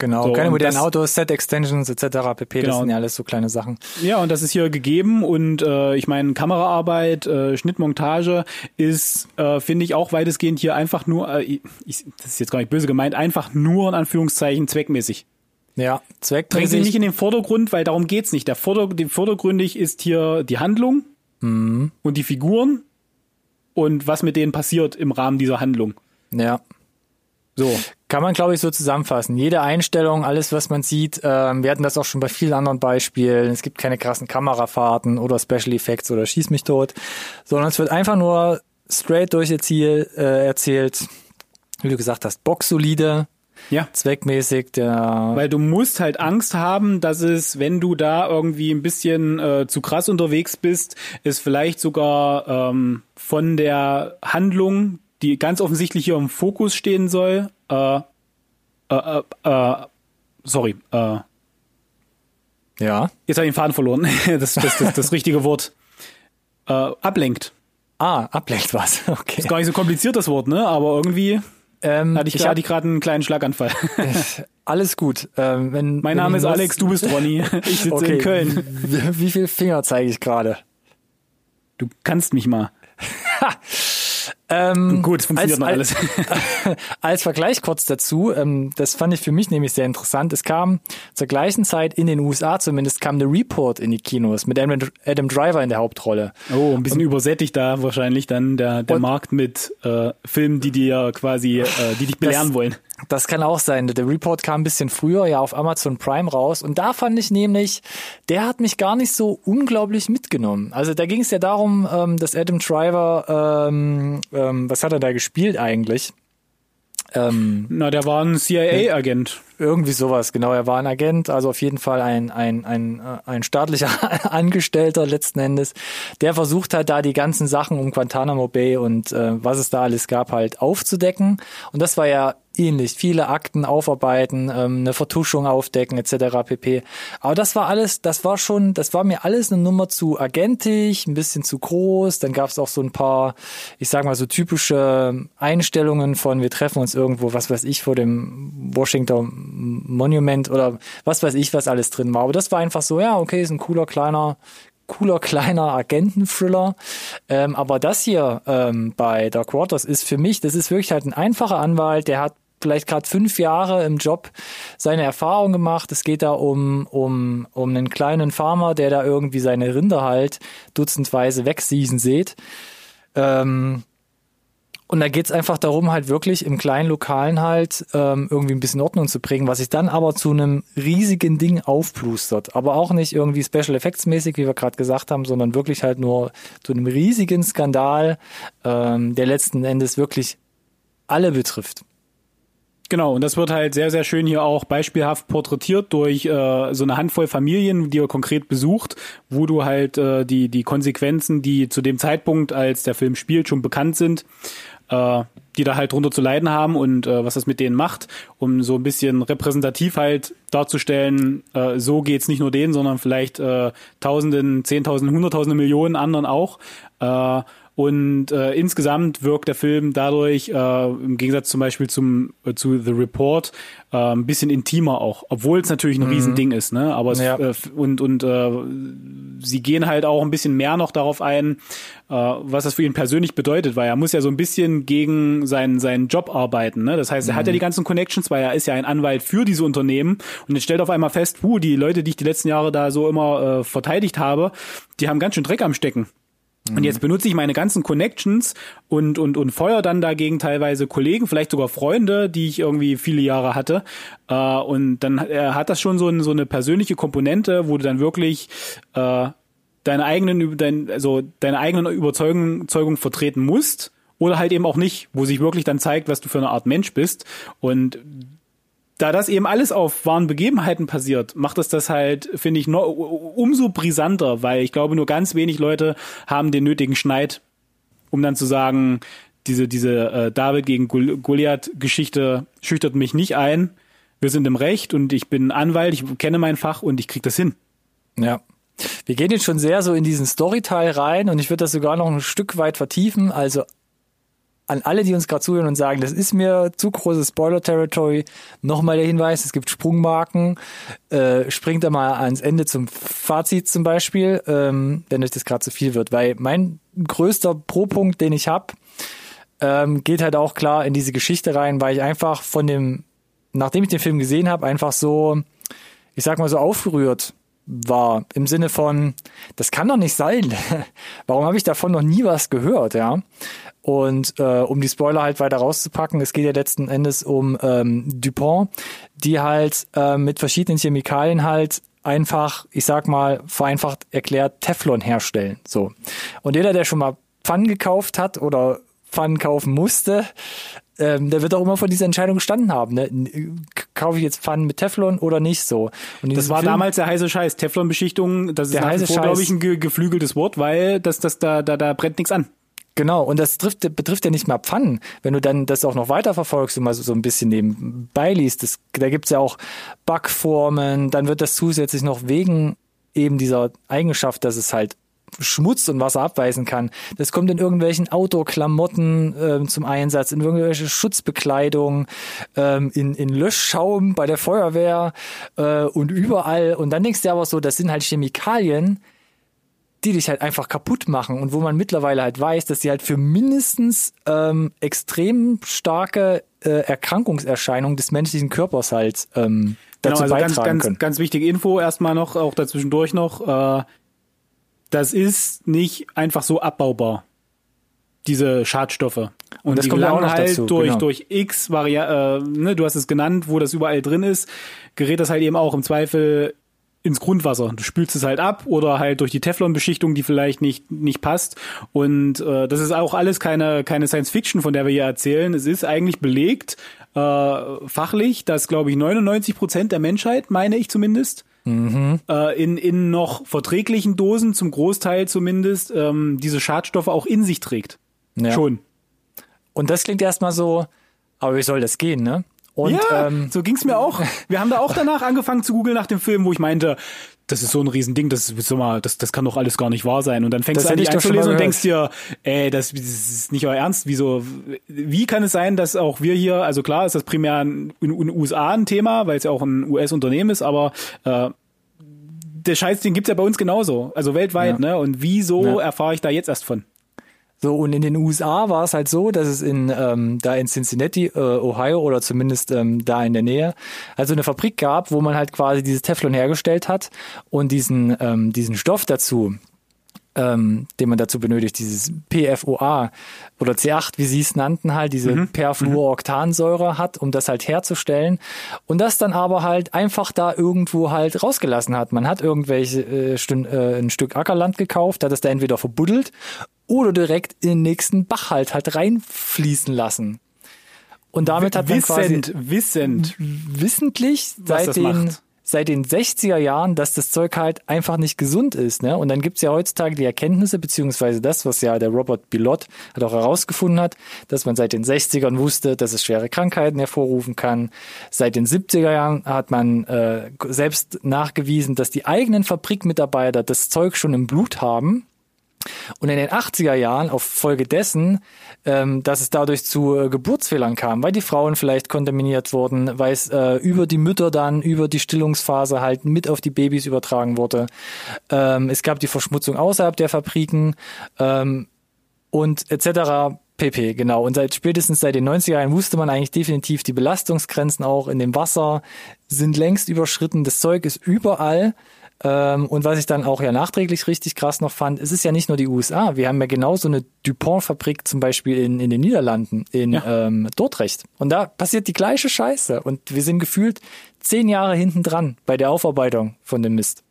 Genau, So, keine modernen das- Autos, Set-Extensions etc. pp. Das Genau. sind ja alles so kleine Sachen. Ja, und das ist hier gegeben und äh, ich meine, Kameraarbeit, äh, Schnittmontage ist, äh, finde ich, auch weitestgehend hier einfach nur, äh, ich, das ist jetzt gar nicht böse gemeint, einfach nur in Anführungszeichen zweckmäßig. Ja, Bringen sie zweckmäßig. nicht in den Vordergrund, weil darum geht's nicht. Der Vorder vordergründig ist hier die Handlung Mhm. und die Figuren und was mit denen passiert im Rahmen dieser Handlung. Ja. So. Kann man, glaube ich, so zusammenfassen. Jede Einstellung, alles, was man sieht, ähm, wir hatten das auch schon bei vielen anderen Beispielen. Es gibt keine krassen Kamerafahrten oder Special Effects oder Schieß mich tot, sondern es wird einfach nur straight durch ihr Ziel äh, erzählt. Wie du gesagt hast, boxsolide, Ja. zweckmäßig, der Weil du musst halt Angst haben, dass es, wenn du da irgendwie ein bisschen äh, zu krass unterwegs bist, es vielleicht sogar ähm, von der Handlung, die ganz offensichtlich hier im Fokus stehen soll, äh, äh, äh, äh, sorry, äh, ja. jetzt habe ich den Faden verloren, das, das, das, das richtige Wort, äh, ablenkt. Ah, ablenkt was. Okay. Ist gar nicht so kompliziert das Wort, ne? Aber irgendwie Ähm, hatte ich, ich hatte gerade einen kleinen Schlaganfall. alles gut. Ähm, wenn, mein Name ist Alex, du bist Ronny. Ich sitze okay. in Köln. Wie, wie viel Finger zeige ich gerade? Du kannst mich mal. Ähm, Gut, funktioniert noch als, alles. als Vergleich kurz dazu, ähm, das fand ich für mich nämlich sehr interessant. Es kam zur gleichen Zeit in den USA zumindest kam The Report in die Kinos mit Adam, Adam Driver in der Hauptrolle. Oh, ein bisschen übersättigt da wahrscheinlich dann der, der Und- Markt mit äh, Filmen, die dir quasi, äh, die dich belehren wollen. Das kann auch sein. Der Report kam ein bisschen früher ja auf Amazon Prime raus und da fand ich nämlich, der hat mich gar nicht so unglaublich mitgenommen. Also da ging es ja darum, ähm, dass Adam Driver, ähm, ähm, was hat er da gespielt eigentlich? Ähm, Na, der war ein CIA-Agent. Irgendwie sowas, genau. Er war ein Agent, also auf jeden Fall ein, ein, ein, äh, ein staatlicher Angestellter letzten Endes, der versucht hat, da die ganzen Sachen um Guantanamo Bay und äh, was es da alles gab, halt aufzudecken. Und das war ja ähnlich. Viele Akten aufarbeiten, ähm, eine Vertuschung aufdecken, etc. pp. Aber das war alles, das war schon, das war mir alles eine Nummer zu agentisch, ein bisschen zu groß. Dann gab es auch so ein paar, ich sag mal so typische Einstellungen von, wir treffen uns irgendwo, was weiß ich, vor dem Washington Monument oder was weiß ich, was alles drin war. Aber das war einfach so, ja, okay, ist ein cooler kleiner cooler kleiner Agenten-Thriller. Ähm, aber das hier ähm, bei Dark Waters ist für mich, das ist wirklich halt ein einfacher Anwalt, der hat vielleicht gerade fünf Jahre im Job seine Erfahrung gemacht. Es geht da um, um, um einen kleinen Farmer, der da irgendwie seine Rinder halt dutzendweise wegsießen sieht. Ähm, und da geht's einfach darum, halt wirklich im kleinen Lokalen halt ähm, irgendwie ein bisschen Ordnung zu bringen, was sich dann aber zu einem riesigen Ding aufplustert. Aber auch nicht irgendwie Special Effects mäßig, wie wir gerade gesagt haben, sondern wirklich halt nur zu einem riesigen Skandal, ähm, der letzten Endes wirklich alle betrifft. Genau, und das wird halt sehr, sehr schön hier auch beispielhaft porträtiert durch äh, so eine Handvoll Familien, die er konkret besucht, wo du halt äh, die, die Konsequenzen, die zu dem Zeitpunkt, als der Film spielt, schon bekannt sind, äh, die da halt drunter zu leiden haben und äh, was das mit denen macht, um so ein bisschen repräsentativ halt darzustellen, äh, so geht's nicht nur denen, sondern vielleicht äh, Tausenden, Zehntausenden, Hunderttausende Millionen anderen auch. Äh, und äh, insgesamt wirkt der Film dadurch, äh, im Gegensatz zum Beispiel zum, äh, zu The Report, äh, ein bisschen intimer auch, obwohl es natürlich ein Riesending ist, ne? Aber es, Ja. äh, und, und äh, sie gehen halt auch ein bisschen mehr noch darauf ein, äh, was das für ihn persönlich bedeutet, weil er muss ja so ein bisschen gegen seinen, seinen Job arbeiten. Ne? Das heißt, er hat ja die ganzen Connections, weil er ist ja ein Anwalt für diese Unternehmen und jetzt stellt auf einmal fest, puh, die Leute, die ich die letzten Jahre da so immer äh, verteidigt habe, die haben ganz schön Dreck am Stecken. Und jetzt benutze ich meine ganzen Connections und, und, und feuer dann dagegen teilweise Kollegen, vielleicht sogar Freunde, die ich irgendwie viele Jahre hatte. Äh, und dann äh, hat das schon so, ein, so eine persönliche Komponente, wo du dann wirklich äh, deine eigenen, dein, also deine eigenen Überzeugungen Überzeugung vertreten musst. Oder halt eben auch nicht, wo sich wirklich dann zeigt, was du für eine Art Mensch bist. Und da das eben alles auf wahren Begebenheiten passiert, macht es das halt, finde ich, noch, umso brisanter, weil ich glaube, nur ganz wenig Leute haben den nötigen Schneid, um dann zu sagen, diese, diese äh, David gegen Gol- Goliath-Geschichte schüchtert mich nicht ein. Wir sind im Recht und ich bin Anwalt, ich kenne mein Fach und ich krieg das hin. Ja. Wir gehen jetzt schon sehr so in diesen Storyteil rein und ich würde das sogar noch ein Stück weit vertiefen. Also an alle, die uns gerade zuhören und sagen, das ist mir zu großes Spoiler-Territory, nochmal der Hinweis, es gibt Sprungmarken. Äh, springt da mal ans Ende zum Fazit zum Beispiel, ähm, wenn euch das gerade zu viel wird. Weil mein größter Pro-Punkt, den ich habe, ähm, geht halt auch klar in diese Geschichte rein, weil ich einfach von dem, nachdem ich den Film gesehen habe, einfach so, ich sag mal so aufgerührt war im Sinne von, das kann doch nicht sein. Warum habe ich davon noch nie was gehört, ja? Und äh, um die Spoiler halt weiter rauszupacken, es geht ja letzten Endes um ähm, Dupont, die halt äh, mit verschiedenen Chemikalien halt einfach, ich sag mal, vereinfacht erklärt, Teflon herstellen. So. Und jeder, der schon mal Pfannen gekauft hat oder Pfannen kaufen musste, ähm, der wird auch immer vor dieser Entscheidung gestanden haben. Ne? Kaufe ich jetzt Pfannen mit Teflon oder nicht so? Und das war Film, damals der heiße Scheiß. Teflon-Beschichtung, das ist der heiße vor, glaube ich, ein ge geflügeltes Wort, weil das, das, da, da, da brennt nichts an. Genau, und das trifft, betrifft ja nicht mal Pfannen. Wenn du dann das auch noch weiter verfolgst und mal so, so ein bisschen nebenbei liest, das, da gibt's ja auch Backformen, dann wird das zusätzlich noch wegen eben dieser Eigenschaft, dass es halt Schmutz und Wasser abweisen kann. Das kommt in irgendwelchen Outdoor-Klamotten äh, zum Einsatz, in irgendwelche Schutzbekleidung, ähm, in, in Löschschaum bei der Feuerwehr äh, und überall. Und dann denkst du aber so, das sind halt Chemikalien, die dich halt einfach kaputt machen und wo man mittlerweile halt weiß, dass die halt für mindestens ähm, extrem starke äh, Erkrankungserscheinungen des menschlichen Körpers halt ähm, dazu genau, also beitragen ganz, ganz, können. Ganz wichtige Info erstmal noch, auch dazwischendurch noch. Äh, das ist nicht einfach so abbaubar, diese Schadstoffe. Und, und das die kommt auch noch halt dazu, durch, genau. durch X Varianten, äh, ne, du hast es genannt, wo das überall drin ist, gerät das halt eben auch im Zweifel ins Grundwasser. Du spülst es halt ab oder halt durch die Teflonbeschichtung, die vielleicht nicht nicht passt. Und äh, das ist auch alles keine keine Science Fiction, von der wir hier erzählen. Es ist eigentlich belegt äh, fachlich, dass glaube ich 99 Prozent der Menschheit, meine ich zumindest, mhm. äh, in, in noch verträglichen Dosen, zum Großteil zumindest, ähm, diese Schadstoffe auch in sich trägt. Ja. Schon. Und das klingt erstmal so, aber wie soll das gehen, ne? Und, ja, ähm, so ging's mir auch. Wir haben da auch danach angefangen zu googeln nach dem Film, wo ich meinte, das ist so ein Riesending, das, sag mal, das, das kann doch alles gar nicht wahr sein. Und dann fängst das du an, dich einzulesen und denkst dir, ey, das, das ist nicht euer Ernst. Wieso, wie kann es sein, dass auch wir hier, also klar ist das primär in, in den USA ein Thema, weil es ja auch ein US-Unternehmen ist, aber äh, der Scheiß, den gibt's ja bei uns genauso, also weltweit, ja. ne? Und wieso ja. erfahre ich da jetzt erst von? So, und in den USA war es halt so, dass es in ähm, da in Cincinnati, äh, Ohio oder zumindest ähm, da in der Nähe, also eine Fabrik gab, wo man halt quasi dieses Teflon hergestellt hat und diesen, ähm, diesen Stoff dazu, ähm, den man dazu benötigt, dieses PFOA oder C8, wie sie es nannten, halt diese mhm. Perfluoroktansäure hat, um das halt herzustellen und das dann aber halt einfach da irgendwo halt rausgelassen hat. Man hat irgendwelche äh, äh, ein Stück Ackerland gekauft, hat es da entweder verbuddelt oder direkt in den nächsten Bach halt halt reinfließen lassen. Und damit hat man wissend, quasi wissend, wissentlich seit den seit den 60er Jahren, dass das Zeug halt einfach nicht gesund ist. Ne? Und dann gibt's ja heutzutage die Erkenntnisse, beziehungsweise das, was ja der Robert Bilott hat auch herausgefunden hat, dass man seit den 60ern wusste, dass es schwere Krankheiten hervorrufen kann. Seit den 70er Jahren hat man äh, selbst nachgewiesen, dass die eigenen Fabrikmitarbeiter das Zeug schon im Blut haben und in den 80er Jahren, auf Folge dessen, ähm, dass es dadurch zu äh, Geburtsfehlern kam, weil die Frauen vielleicht kontaminiert wurden, weil es äh, über die Mütter dann, über die Stillungsphase halt mit auf die Babys übertragen wurde. Ähm, es gab die Verschmutzung außerhalb der Fabriken ähm, und etc. pp. Genau. Und seit spätestens seit den 90er Jahren wusste man eigentlich definitiv, die Belastungsgrenzen auch in dem Wasser sind längst überschritten. Das Zeug ist überall. Ähm, und was ich dann auch ja nachträglich richtig krass noch fand, es ist ja nicht nur die USA. Wir haben ja genauso eine Dupont-Fabrik zum Beispiel in, in den Niederlanden, in ja. ähm, Dordrecht. Und da passiert die gleiche Scheiße. Und wir sind gefühlt zehn Jahre hinten dran bei der Aufarbeitung von dem Mist.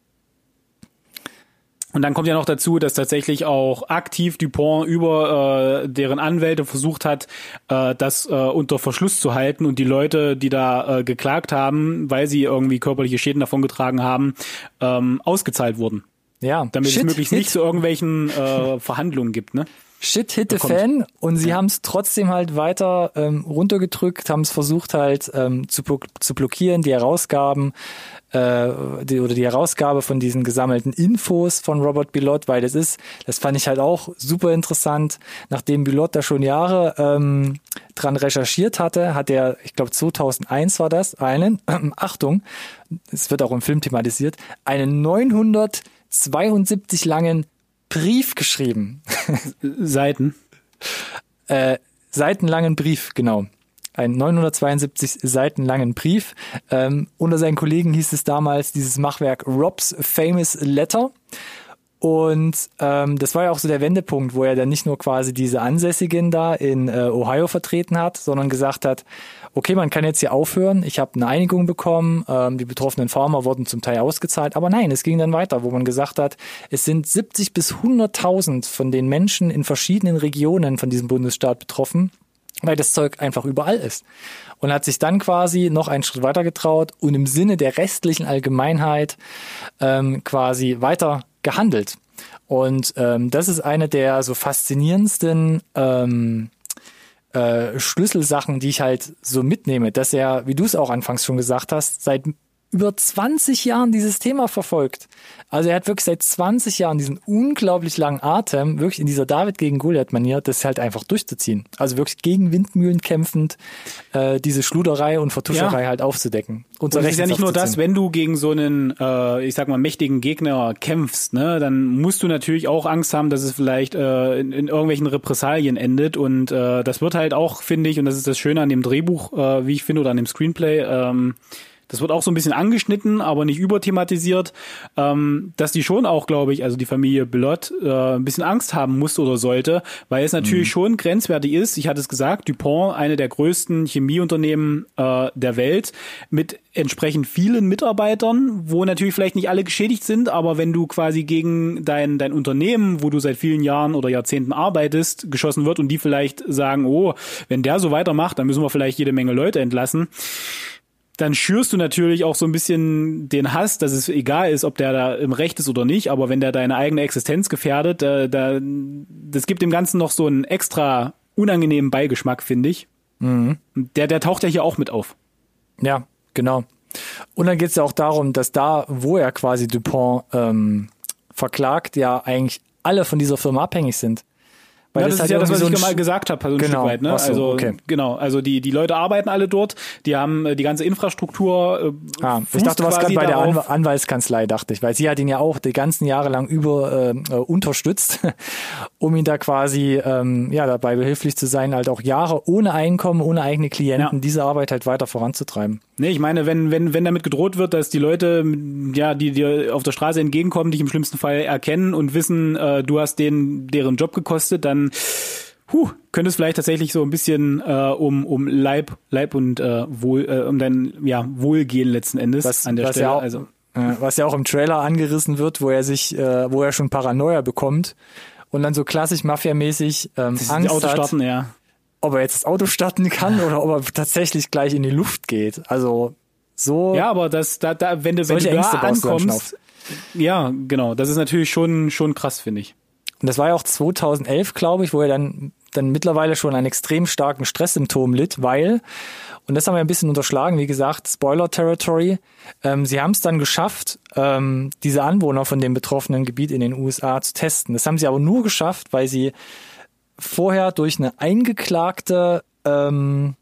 Und dann kommt ja noch dazu, dass tatsächlich auch aktiv Dupont über äh, deren Anwälte versucht hat, äh, das äh, unter Verschluss zu halten und die Leute, die da äh, geklagt haben, weil sie irgendwie körperliche Schäden davongetragen haben, ähm, ausgezahlt wurden. Ja, damit Shit, es möglichst Hit. nicht zu irgendwelchen äh, Verhandlungen gibt, ne? Shit hit the fan und sie haben es trotzdem halt weiter ähm, runtergedrückt, haben es versucht halt ähm, zu, zu blockieren, die Herausgaben äh, die, oder die Herausgabe von diesen gesammelten Infos von Robert Bilott, weil das ist, das fand ich halt auch super interessant, nachdem Bilott da schon Jahre ähm, dran recherchiert hatte, hat er, ich glaube 2001 war das, einen, äh, Achtung, es wird auch im Film thematisiert, einen 972 langen Brief geschrieben. Seiten. äh, seitenlangen Brief, genau. Ein 972 Seiten langen Brief. Ähm, unter seinen Kollegen hieß es damals dieses Machwerk Rob's Famous Letter. Und ähm, das war ja auch so der Wendepunkt, wo er dann nicht nur quasi diese Ansässigen da in äh, Ohio vertreten hat, sondern gesagt hat, okay, man kann jetzt hier aufhören, ich habe eine Einigung bekommen, ähm, die betroffenen Farmer wurden zum Teil ausgezahlt, aber nein, es ging dann weiter, wo man gesagt hat, es sind 70 bis 100.000 von den Menschen in verschiedenen Regionen von diesem Bundesstaat betroffen, weil das Zeug einfach überall ist. Und hat sich dann quasi noch einen Schritt weiter getraut und im Sinne der restlichen Allgemeinheit ähm, quasi weiter gehandelt. Und ähm, das ist eine der so faszinierendsten ähm, äh, Schlüsselsachen, die ich halt so mitnehme, dass er, wie du es auch anfangs schon gesagt hast, seit über 20 Jahren dieses Thema verfolgt. Also er hat wirklich seit 20 Jahren diesen unglaublich langen Atem, wirklich in dieser David gegen Goliath-Manier, das halt einfach durchzuziehen. Also wirklich gegen Windmühlen kämpfend, äh, diese Schluderei und Vertuscherei ja. halt aufzudecken. Und, und es ist ja nicht nur das, wenn du gegen so einen, äh, ich sag mal, mächtigen Gegner kämpfst, ne, dann musst du natürlich auch Angst haben, dass es vielleicht äh, in, in irgendwelchen Repressalien endet. Und äh, das wird halt auch, finde ich, und das ist das Schöne an dem Drehbuch, äh, wie ich finde, oder an dem Screenplay, ähm, das wird auch so ein bisschen angeschnitten, aber nicht überthematisiert, ähm, dass die schon auch, glaube ich, also die Familie Blott äh, ein bisschen Angst haben muss oder sollte, weil es natürlich mhm. schon grenzwertig ist. Ich hatte es gesagt, DuPont, eine der größten Chemieunternehmen äh, der Welt, mit entsprechend vielen Mitarbeitern, wo natürlich vielleicht nicht alle geschädigt sind, aber wenn du quasi gegen dein, dein Unternehmen, wo du seit vielen Jahren oder Jahrzehnten arbeitest, geschossen wird und die vielleicht sagen, oh, wenn der so weitermacht, dann müssen wir vielleicht jede Menge Leute entlassen dann schürst du natürlich auch so ein bisschen den Hass, dass es egal ist, ob der da im Recht ist oder nicht, aber wenn der deine eigene Existenz gefährdet, da, da, das gibt dem Ganzen noch so einen extra unangenehmen Beigeschmack, finde ich. Mhm. Der, der taucht ja hier auch mit auf. Ja, genau. Und dann geht es ja auch darum, dass da, wo er quasi Dupont ähm, verklagt, ja eigentlich alle von dieser Firma abhängig sind. Weil ja, das, das ist ja das, was so ich mal gesagt habe, so ein genau, Stück weit. Ne? So, also okay. genau, also die die Leute arbeiten alle dort, die haben äh, die ganze Infrastruktur. Äh, ah, ich dachte, warst gerade bei der An Anwaltskanzlei, dachte ich, weil sie hat ihn ja auch die ganzen Jahre lang über äh, äh unterstützt, um ihn da quasi ähm, ja dabei behilflich zu sein, halt auch Jahre ohne Einkommen, ohne eigene Klienten ja. diese Arbeit halt weiter voranzutreiben. Nee, ich meine, wenn wenn wenn damit gedroht wird, dass die Leute ja, die dir auf der Straße entgegenkommen, dich im schlimmsten Fall erkennen und wissen, äh, du hast denen deren Job gekostet, dann huh, könnte es vielleicht tatsächlich so ein bisschen äh, um, um Leib, Leib und äh, Wohl, äh, um dein ja, Wohlgehen letzten Endes was, an der was Stelle. Ja auch, also, äh, was ja auch im Trailer angerissen wird, wo er sich, äh, wo er schon Paranoia bekommt und dann so klassisch Mafia-mäßig ähm, Angst Auto starten, hat, ja. Ob er jetzt das Auto starten kann oder ob er tatsächlich gleich in die Luft geht. Also so. Ja, aber das, da, da, wenn du, wenn du da ankommst, ja, genau, das ist natürlich schon, schon krass, finde ich. Und das war ja auch 2011, glaube ich, wo er dann, dann mittlerweile schon einen extrem starken Stresssymptom litt, weil, und das haben wir ein bisschen unterschlagen, wie gesagt, Spoiler Territory, ähm, sie haben es dann geschafft, ähm, diese Anwohner von dem betroffenen Gebiet in den USA zu testen. Das haben sie aber nur geschafft, weil sie vorher durch eine eingeklagte ähm,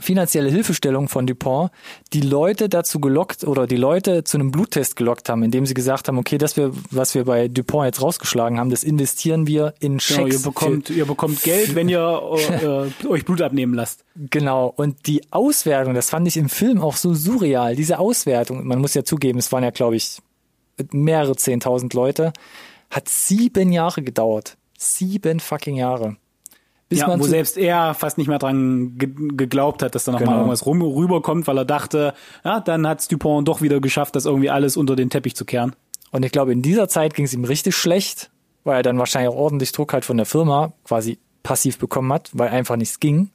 finanzielle Hilfestellung von Dupont die Leute dazu gelockt oder die Leute zu einem Bluttest gelockt haben, indem sie gesagt haben, okay, das wir, was wir bei Dupont jetzt rausgeschlagen haben, das investieren wir in Schecks. Genau, ihr bekommt, ihr bekommt Geld, wenn ihr äh, euch Blut abnehmen lasst. Genau. Und die Auswertung, das fand ich im Film auch so surreal. Diese Auswertung, man muss ja zugeben, es waren ja, glaube ich, mehrere zehntausend Leute, hat sieben Jahre gedauert. Sieben fucking Jahre. Bis ja, wo selbst er fast nicht mehr dran ge geglaubt hat, dass da nochmal genau. irgendwas rum rüberkommt, weil er dachte, ja, dann hat's Dupont doch wieder geschafft, das irgendwie alles unter den Teppich zu kehren. Und ich glaube, in dieser Zeit ging es ihm richtig schlecht, weil er dann wahrscheinlich auch ordentlich Druck halt von der Firma quasi passiv bekommen hat, weil einfach nichts ging.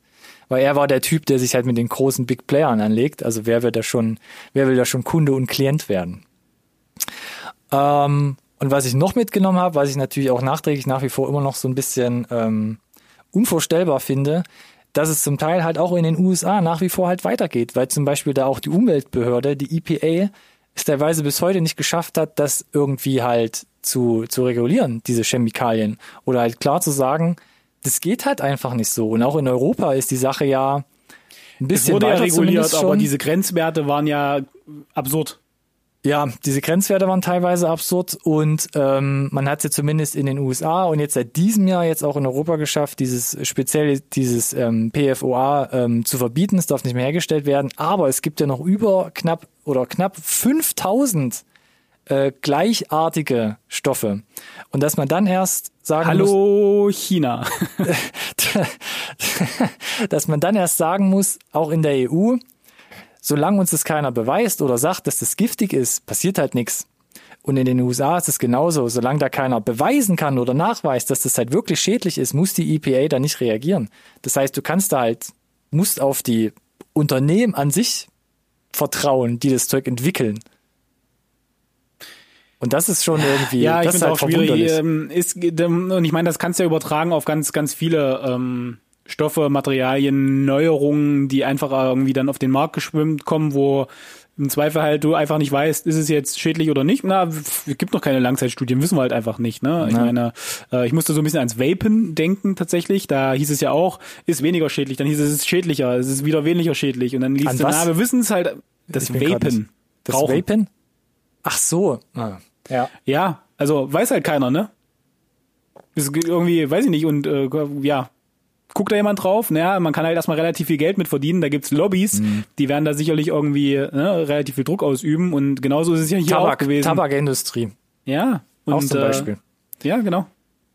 Weil er war der Typ, der sich halt mit den großen Big Playern anlegt. Also wer will da schon, wer will da schon Kunde und Klient werden? Ähm, Und was ich noch mitgenommen habe, was ich natürlich auch nachträglich nach wie vor immer noch so ein bisschen ähm, unvorstellbar finde, dass es zum Teil halt auch in den USA nach wie vor halt weitergeht, weil zum Beispiel da auch die Umweltbehörde, die EPA, es teilweise bis heute nicht geschafft hat, das irgendwie halt zu, zu regulieren, diese Chemikalien. Oder halt klar zu sagen, das geht halt einfach nicht so. Und auch in Europa ist die Sache ja ein bisschen es wurde ja reguliert, aber diese Grenzwerte waren ja absurd. Ja, diese Grenzwerte waren teilweise absurd und ähm, man hat sie zumindest in den USA und jetzt seit diesem Jahr jetzt auch in Europa geschafft, dieses speziell dieses ähm, PFOA ähm, zu verbieten. Es darf nicht mehr hergestellt werden, aber es gibt ja noch über knapp oder knapp 5000 äh, gleichartige Stoffe und dass man dann erst sagen Hallo muss, China, dass man dann erst sagen muss, auch in der EU solange uns das keiner beweist oder sagt, dass das giftig ist, passiert halt nichts. Und in den USA ist es genauso. Solange da keiner beweisen kann oder nachweist, dass das halt wirklich schädlich ist, muss die EPA da nicht reagieren. Das heißt, du kannst da halt, musst auf die Unternehmen an sich vertrauen, die das Zeug entwickeln. Und das ist schon irgendwie, ja, ich das ist halt auch schwierig. Ähm, ist, und ich meine, das kannst du ja übertragen auf ganz, ganz viele ähm, Stoffe, Materialien, Neuerungen, die einfach irgendwie dann auf den Markt geschwimmt kommen, wo im Zweifel halt du einfach nicht weißt, ist es jetzt schädlich oder nicht. Na, es gibt noch keine Langzeitstudien, wissen wir halt einfach nicht. Ne? Ich Ja. meine, äh, ich musste so ein bisschen ans Vapen denken tatsächlich. Da hieß es ja auch, ist weniger schädlich. Dann hieß es, es ist schädlicher, es ist wieder weniger schädlich. Und dann liest An du, was? na, wir wissen es halt, das Vapen. Das Rauchen. Vapen? Ach so. Ah. Ja. Ja, also weiß halt keiner, ne? Ist irgendwie, weiß ich nicht, und äh, ja, guckt da jemand drauf? Naja, man kann halt erstmal relativ viel Geld mit verdienen. Da gibt's Lobbys, Mhm. die werden da sicherlich irgendwie ne, relativ viel Druck ausüben. Und genauso ist es ja hier auch Tabak, gewesen. Tabakindustrie. Ja, und, Auch zum äh, Beispiel. Ja, genau.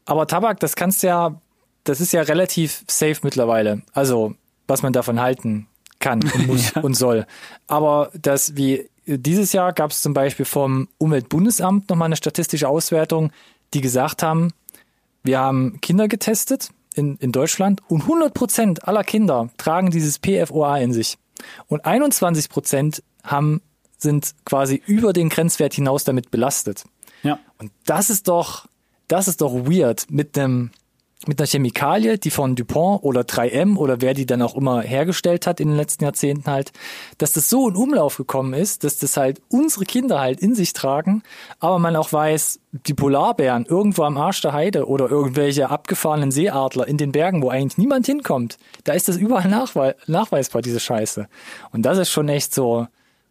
Aber Tabak, das kannst du ja, das ist ja relativ safe mittlerweile. Also, was man davon halten kann und muss und soll. Aber das, wie dieses Jahr gab es zum Beispiel vom Umweltbundesamt nochmal eine statistische Auswertung, die gesagt haben, wir haben Kinder getestet in, in Deutschland und 100 Prozent aller Kinder tragen dieses PFOA in sich. Und 21 Prozent haben, sind quasi über den Grenzwert hinaus damit belastet. Ja. Und das ist doch, das ist doch weird mit einem mit einer Chemikalie, die von DuPont oder 3M oder wer die dann auch immer hergestellt hat in den letzten Jahrzehnten halt, dass das so in Umlauf gekommen ist, dass das halt unsere Kinder halt in sich tragen, aber man auch weiß, die Polarbären irgendwo am Arsch der Heide oder irgendwelche abgefahrenen Seeadler in den Bergen, wo eigentlich niemand hinkommt, da ist das überall nachwei nachweisbar, diese Scheiße. Und das ist schon echt so,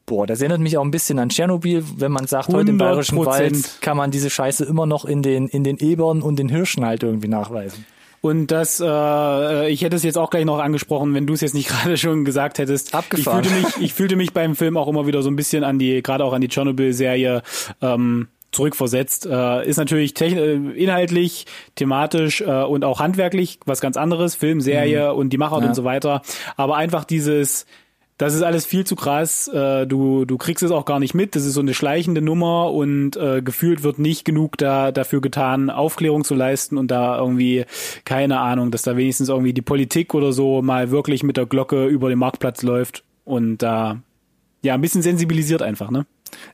Boah, das erinnert mich auch ein bisschen an Tschernobyl, wenn man sagt, heute im 100%. Bayerischen Wald kann man diese Scheiße immer noch in den, in den Ebern und den Hirschen halt irgendwie nachweisen. Und das, äh, ich hätte es jetzt auch gleich noch angesprochen, wenn du es jetzt nicht gerade schon gesagt hättest. Abgefahren. Ich fühlte mich, ich fühlte mich beim Film auch immer wieder so ein bisschen an die, gerade auch an die Tschernobyl-Serie ähm, zurückversetzt. Äh, ist natürlich äh, inhaltlich, thematisch äh, und auch handwerklich was ganz anderes, Film, Serie und die Machart Ja. und so weiter. Aber einfach dieses, das ist alles viel zu krass. Äh, du, du kriegst es auch gar nicht mit. Das ist so eine schleichende Nummer und äh, gefühlt wird nicht genug da dafür getan, Aufklärung zu leisten und da irgendwie keine Ahnung, dass da wenigstens irgendwie die Politik oder so mal wirklich mit der Glocke über den Marktplatz läuft und da ja ein bisschen sensibilisiert einfach, ne?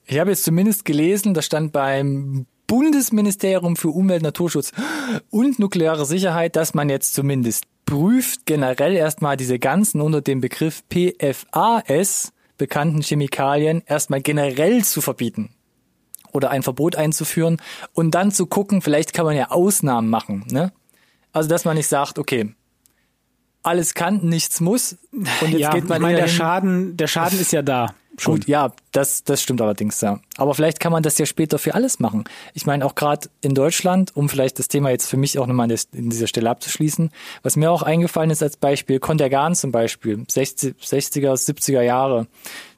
Ich habe jetzt zumindest gelesen, da stand beim Bundesministerium für Umwelt, Naturschutz und nukleare Sicherheit, dass man jetzt zumindest prüft, generell erstmal diese ganzen unter dem Begriff PFAS bekannten Chemikalien erstmal generell zu verbieten oder ein Verbot einzuführen und dann zu gucken, vielleicht kann man ja Ausnahmen machen. Ne? Also, dass man nicht sagt, okay, alles kann, nichts muss und jetzt ja, geht man ich meine, der. Schaden, der Schaden ist ja da. Schon. Gut, ja, das, das stimmt allerdings, ja. Aber vielleicht kann man das ja später für alles machen. Ich meine, auch gerade in Deutschland, um vielleicht das Thema jetzt für mich auch nochmal in dieser Stelle abzuschließen, was mir auch eingefallen ist als Beispiel, Contergan zum Beispiel, 60, 60er, 70er Jahre.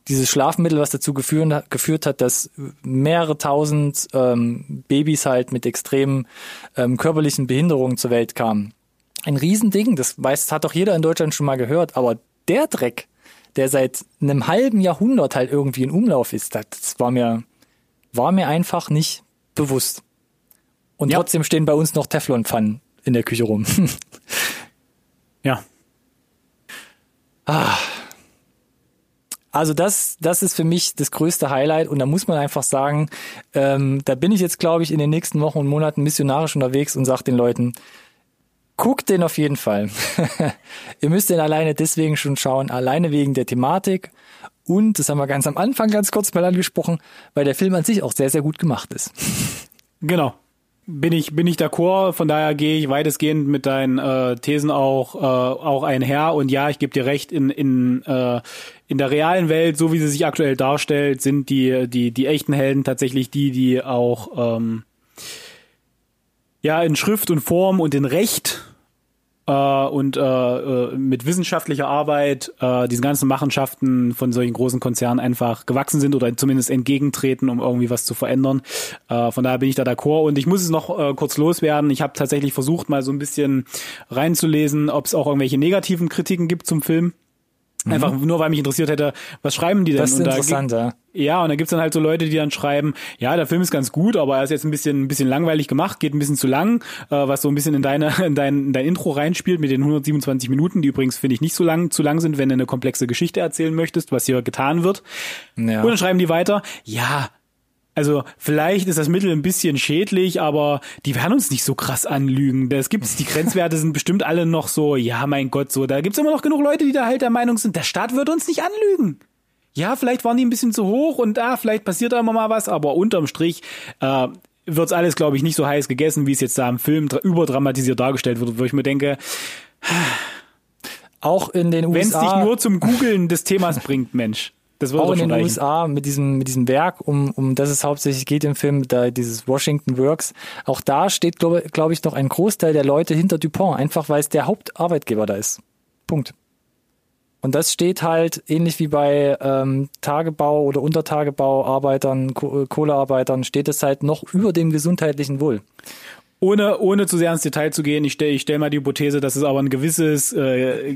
Dieses Schlafmittel, was dazu geführt, geführt hat, dass mehrere tausend ähm, Babys halt mit extremen ähm, körperlichen Behinderungen zur Welt kamen. Ein Riesending, das weiß, hat doch jeder in Deutschland schon mal gehört, aber der Dreck, der seit einem halben Jahrhundert halt irgendwie in Umlauf ist, das, war mir, war mir einfach nicht bewusst. Und Ja. trotzdem stehen bei uns noch Teflonpfannen in der Küche rum. Ja. Also das, das ist für mich das größte Highlight und da muss man einfach sagen, ähm, da bin ich jetzt, glaube ich, in den nächsten Wochen und Monaten missionarisch unterwegs und sage den Leuten, guckt den auf jeden Fall. Ihr müsst den alleine deswegen schon schauen, alleine wegen der Thematik und, das haben wir ganz am Anfang ganz kurz mal angesprochen, weil der Film an sich auch sehr, sehr gut gemacht ist. Genau bin ich bin ich d'accord. Von daher gehe ich weitestgehend mit deinen äh, Thesen auch äh, auch einher. Und ja, ich gebe dir recht. In in äh, in der realen Welt, so wie sie sich aktuell darstellt, sind die die die echten Helden tatsächlich die, die auch ähm, ja in Schrift und Form und in Recht äh, und äh, äh, mit wissenschaftlicher Arbeit äh, diese ganzen Machenschaften von solchen großen Konzernen einfach gewachsen sind oder zumindest entgegentreten, um irgendwie was zu verändern. Äh, von daher bin ich da d'accord und ich muss es noch äh, kurz loswerden. Ich habe tatsächlich versucht, mal so ein bisschen reinzulesen, ob es auch irgendwelche negativen Kritiken gibt zum Film. Mhm. Einfach nur, weil mich interessiert hätte, was schreiben die denn? Das ist und interessant, da, ja. Ja, und da gibt's dann halt so Leute, die dann schreiben, ja, der Film ist ganz gut, aber er ist jetzt ein bisschen, ein bisschen langweilig gemacht, geht ein bisschen zu lang, äh, was so ein bisschen in deine, in dein, in dein Intro reinspielt mit den 127 Minuten, die übrigens finde ich nicht so lang, zu lang sind, wenn du eine komplexe Geschichte erzählen möchtest, was hier getan wird. Ja. Und dann schreiben die weiter, ja, also vielleicht ist das Mittel ein bisschen schädlich, aber die werden uns nicht so krass anlügen. Das gibt's, die Grenzwerte sind bestimmt alle noch so, ja, mein Gott, so, da gibt's immer noch genug Leute, die da halt der Meinung sind, der Staat wird uns nicht anlügen. Ja, vielleicht waren die ein bisschen zu hoch und da, ah, vielleicht passiert da immer mal was, aber unterm Strich äh, wird's alles, glaube ich, nicht so heiß gegessen, wie es jetzt da im Film überdramatisiert dargestellt wird, wo ich mir denke, auch in den USA. Wenn es dich nur zum Googeln des Themas bringt, Mensch. Das auch in den reichen. USA mit diesem, mit diesem Werk, um, um das es hauptsächlich geht im Film, da dieses Washington Works. Auch da steht, glaube glaub ich, noch ein Großteil der Leute hinter Dupont, einfach weil es der Hauptarbeitgeber da ist. Punkt. Und das steht halt ähnlich wie bei ähm, Tagebau- oder Untertagebauarbeitern, Kohlearbeitern, steht es halt noch über dem gesundheitlichen Wohl ohne, ohne zu sehr ins Detail zu gehen, ich stelle ich stell mal die Hypothese, dass es aber ein gewisses äh,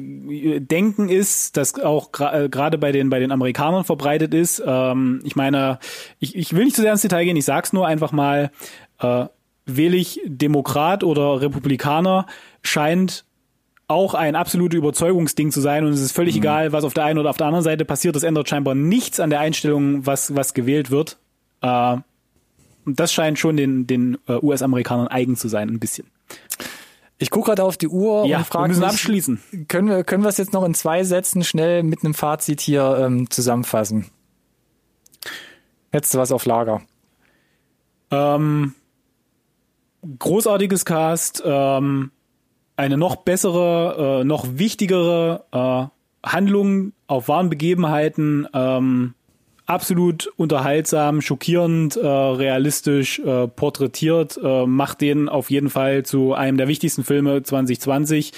Denken ist, das auch äh, gerade bei den bei den Amerikanern verbreitet ist. Ähm, ich meine, ich, ich will nicht zu sehr ins Detail gehen, ich sag's nur einfach mal, äh, wählig Demokrat oder Republikaner scheint auch ein absolutes Überzeugungsding zu sein und es ist völlig mhm. egal, was auf der einen oder auf der anderen Seite passiert. Das ändert scheinbar nichts an der Einstellung, was, was gewählt wird. Äh, und das scheint schon den, den äh, US-Amerikanern eigen zu sein, ein bisschen. Ich gucke gerade auf die Uhr ja, und frage wir müssen mich, abschließen. Können wir, können wir es jetzt noch in zwei Sätzen schnell mit einem Fazit hier ähm, zusammenfassen? Hättest du was auf Lager? Ähm, großartiges Cast, ähm, eine noch bessere, äh, noch wichtigere äh, Handlung auf wahren Begebenheiten, ähm, absolut unterhaltsam, schockierend, äh, realistisch äh, porträtiert, äh, macht den auf jeden Fall zu einem der wichtigsten Filme 2020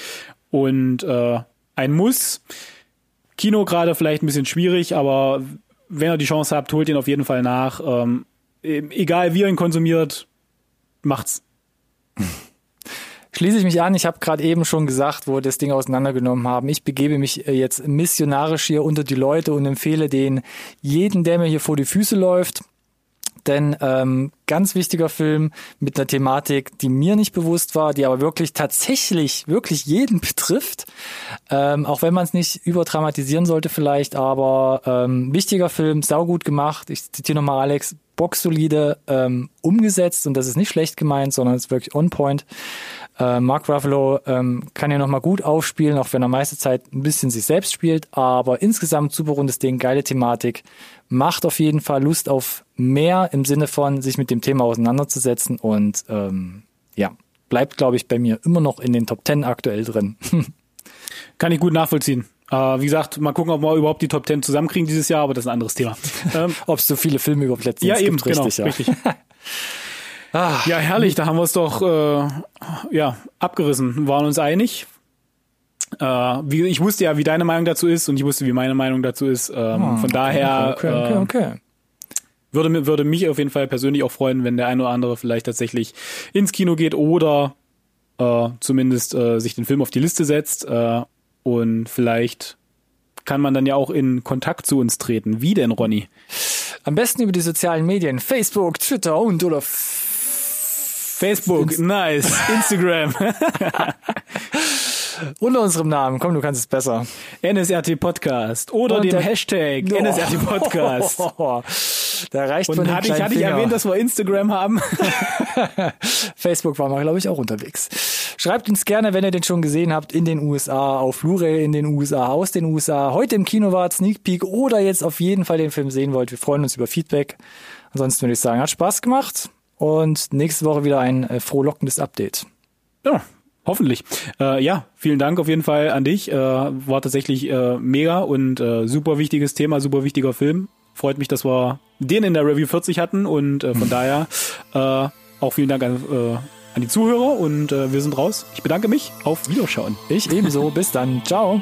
und äh, ein Muss. Kino gerade vielleicht ein bisschen schwierig, aber wenn ihr die Chance habt, holt ihn auf jeden Fall nach. Ähm, egal wie ihr ihn konsumiert, macht's. schließe ich mich an. Ich habe gerade eben schon gesagt, wo wir das Ding auseinandergenommen haben. Ich begebe mich äh, jetzt missionarisch hier unter die Leute und empfehle den jeden, der mir hier vor die Füße läuft. Denn ähm, ganz wichtiger Film mit einer Thematik, die mir nicht bewusst war, die aber wirklich tatsächlich, wirklich jeden betrifft. Ähm, auch wenn man es nicht überdramatisieren sollte vielleicht, aber ähm, wichtiger Film, saugut gemacht. Ich zitiere nochmal Alex, boxsolide ähm, umgesetzt und das ist nicht schlecht gemeint, sondern es ist wirklich on point. Äh, Mark Ruffalo ähm, kann ja nochmal gut aufspielen, auch wenn er meiste Zeit ein bisschen sich selbst spielt, aber insgesamt super rundes Ding, geile Thematik. Macht auf jeden Fall Lust auf mehr im Sinne von, sich mit dem Thema auseinanderzusetzen und ähm, ja, bleibt, glaube ich, bei mir immer noch in den Top Ten aktuell drin. kann ich gut nachvollziehen. Äh, wie gesagt, mal gucken, ob wir überhaupt die Top Ten zusammenkriegen dieses Jahr, aber das ist ein anderes Thema. Ähm, ob es so viele Filme überhaupt letztendlich ja, eben, gibt, richtig, genau, ja. richtig. Ah, ja, herrlich, da haben wir es doch äh, ja, abgerissen, waren uns einig. Äh, wie, ich wusste ja, wie deine Meinung dazu ist und ich wusste, wie meine Meinung dazu ist. Ähm, oh, von daher okay, okay, okay, okay. Äh, würde, würde mich auf jeden Fall persönlich auch freuen, wenn der eine oder andere vielleicht tatsächlich ins Kino geht oder äh, zumindest äh, sich den Film auf die Liste setzt äh, und vielleicht kann man dann ja auch in Kontakt zu uns treten. Wie denn, Ronny? Am besten über die sozialen Medien, Facebook, Twitter und oder Facebook, nice. Instagram. Unter unserem Namen, komm, du kannst es besser. NSRT Podcast oder Und dem Hashtag Oh. NSRT Podcast. Da reicht Und hatte ich, hatte ich erwähnt, dass wir Instagram haben? Facebook waren wir, glaube ich, auch unterwegs. Schreibt uns gerne, wenn ihr den schon gesehen habt, in den USA, auf Blu-ray in den USA, aus den USA, heute im Kino wart, Sneak Peek oder jetzt auf jeden Fall den Film sehen wollt. Wir freuen uns über Feedback. Ansonsten würde ich sagen, hat Spaß gemacht und nächste Woche wieder ein äh, frohlockendes Update. Ja, hoffentlich. Äh, ja, vielen Dank auf jeden Fall an dich. Äh, war tatsächlich äh, mega und äh, super wichtiges Thema, super wichtiger Film. Freut mich, dass wir den in der Review 40 hatten und äh, von daher äh, auch vielen Dank an, äh, an die Zuhörer und äh, wir sind raus. Ich bedanke mich. Auf Wiederschauen. Ich ebenso. Bis dann. Ciao.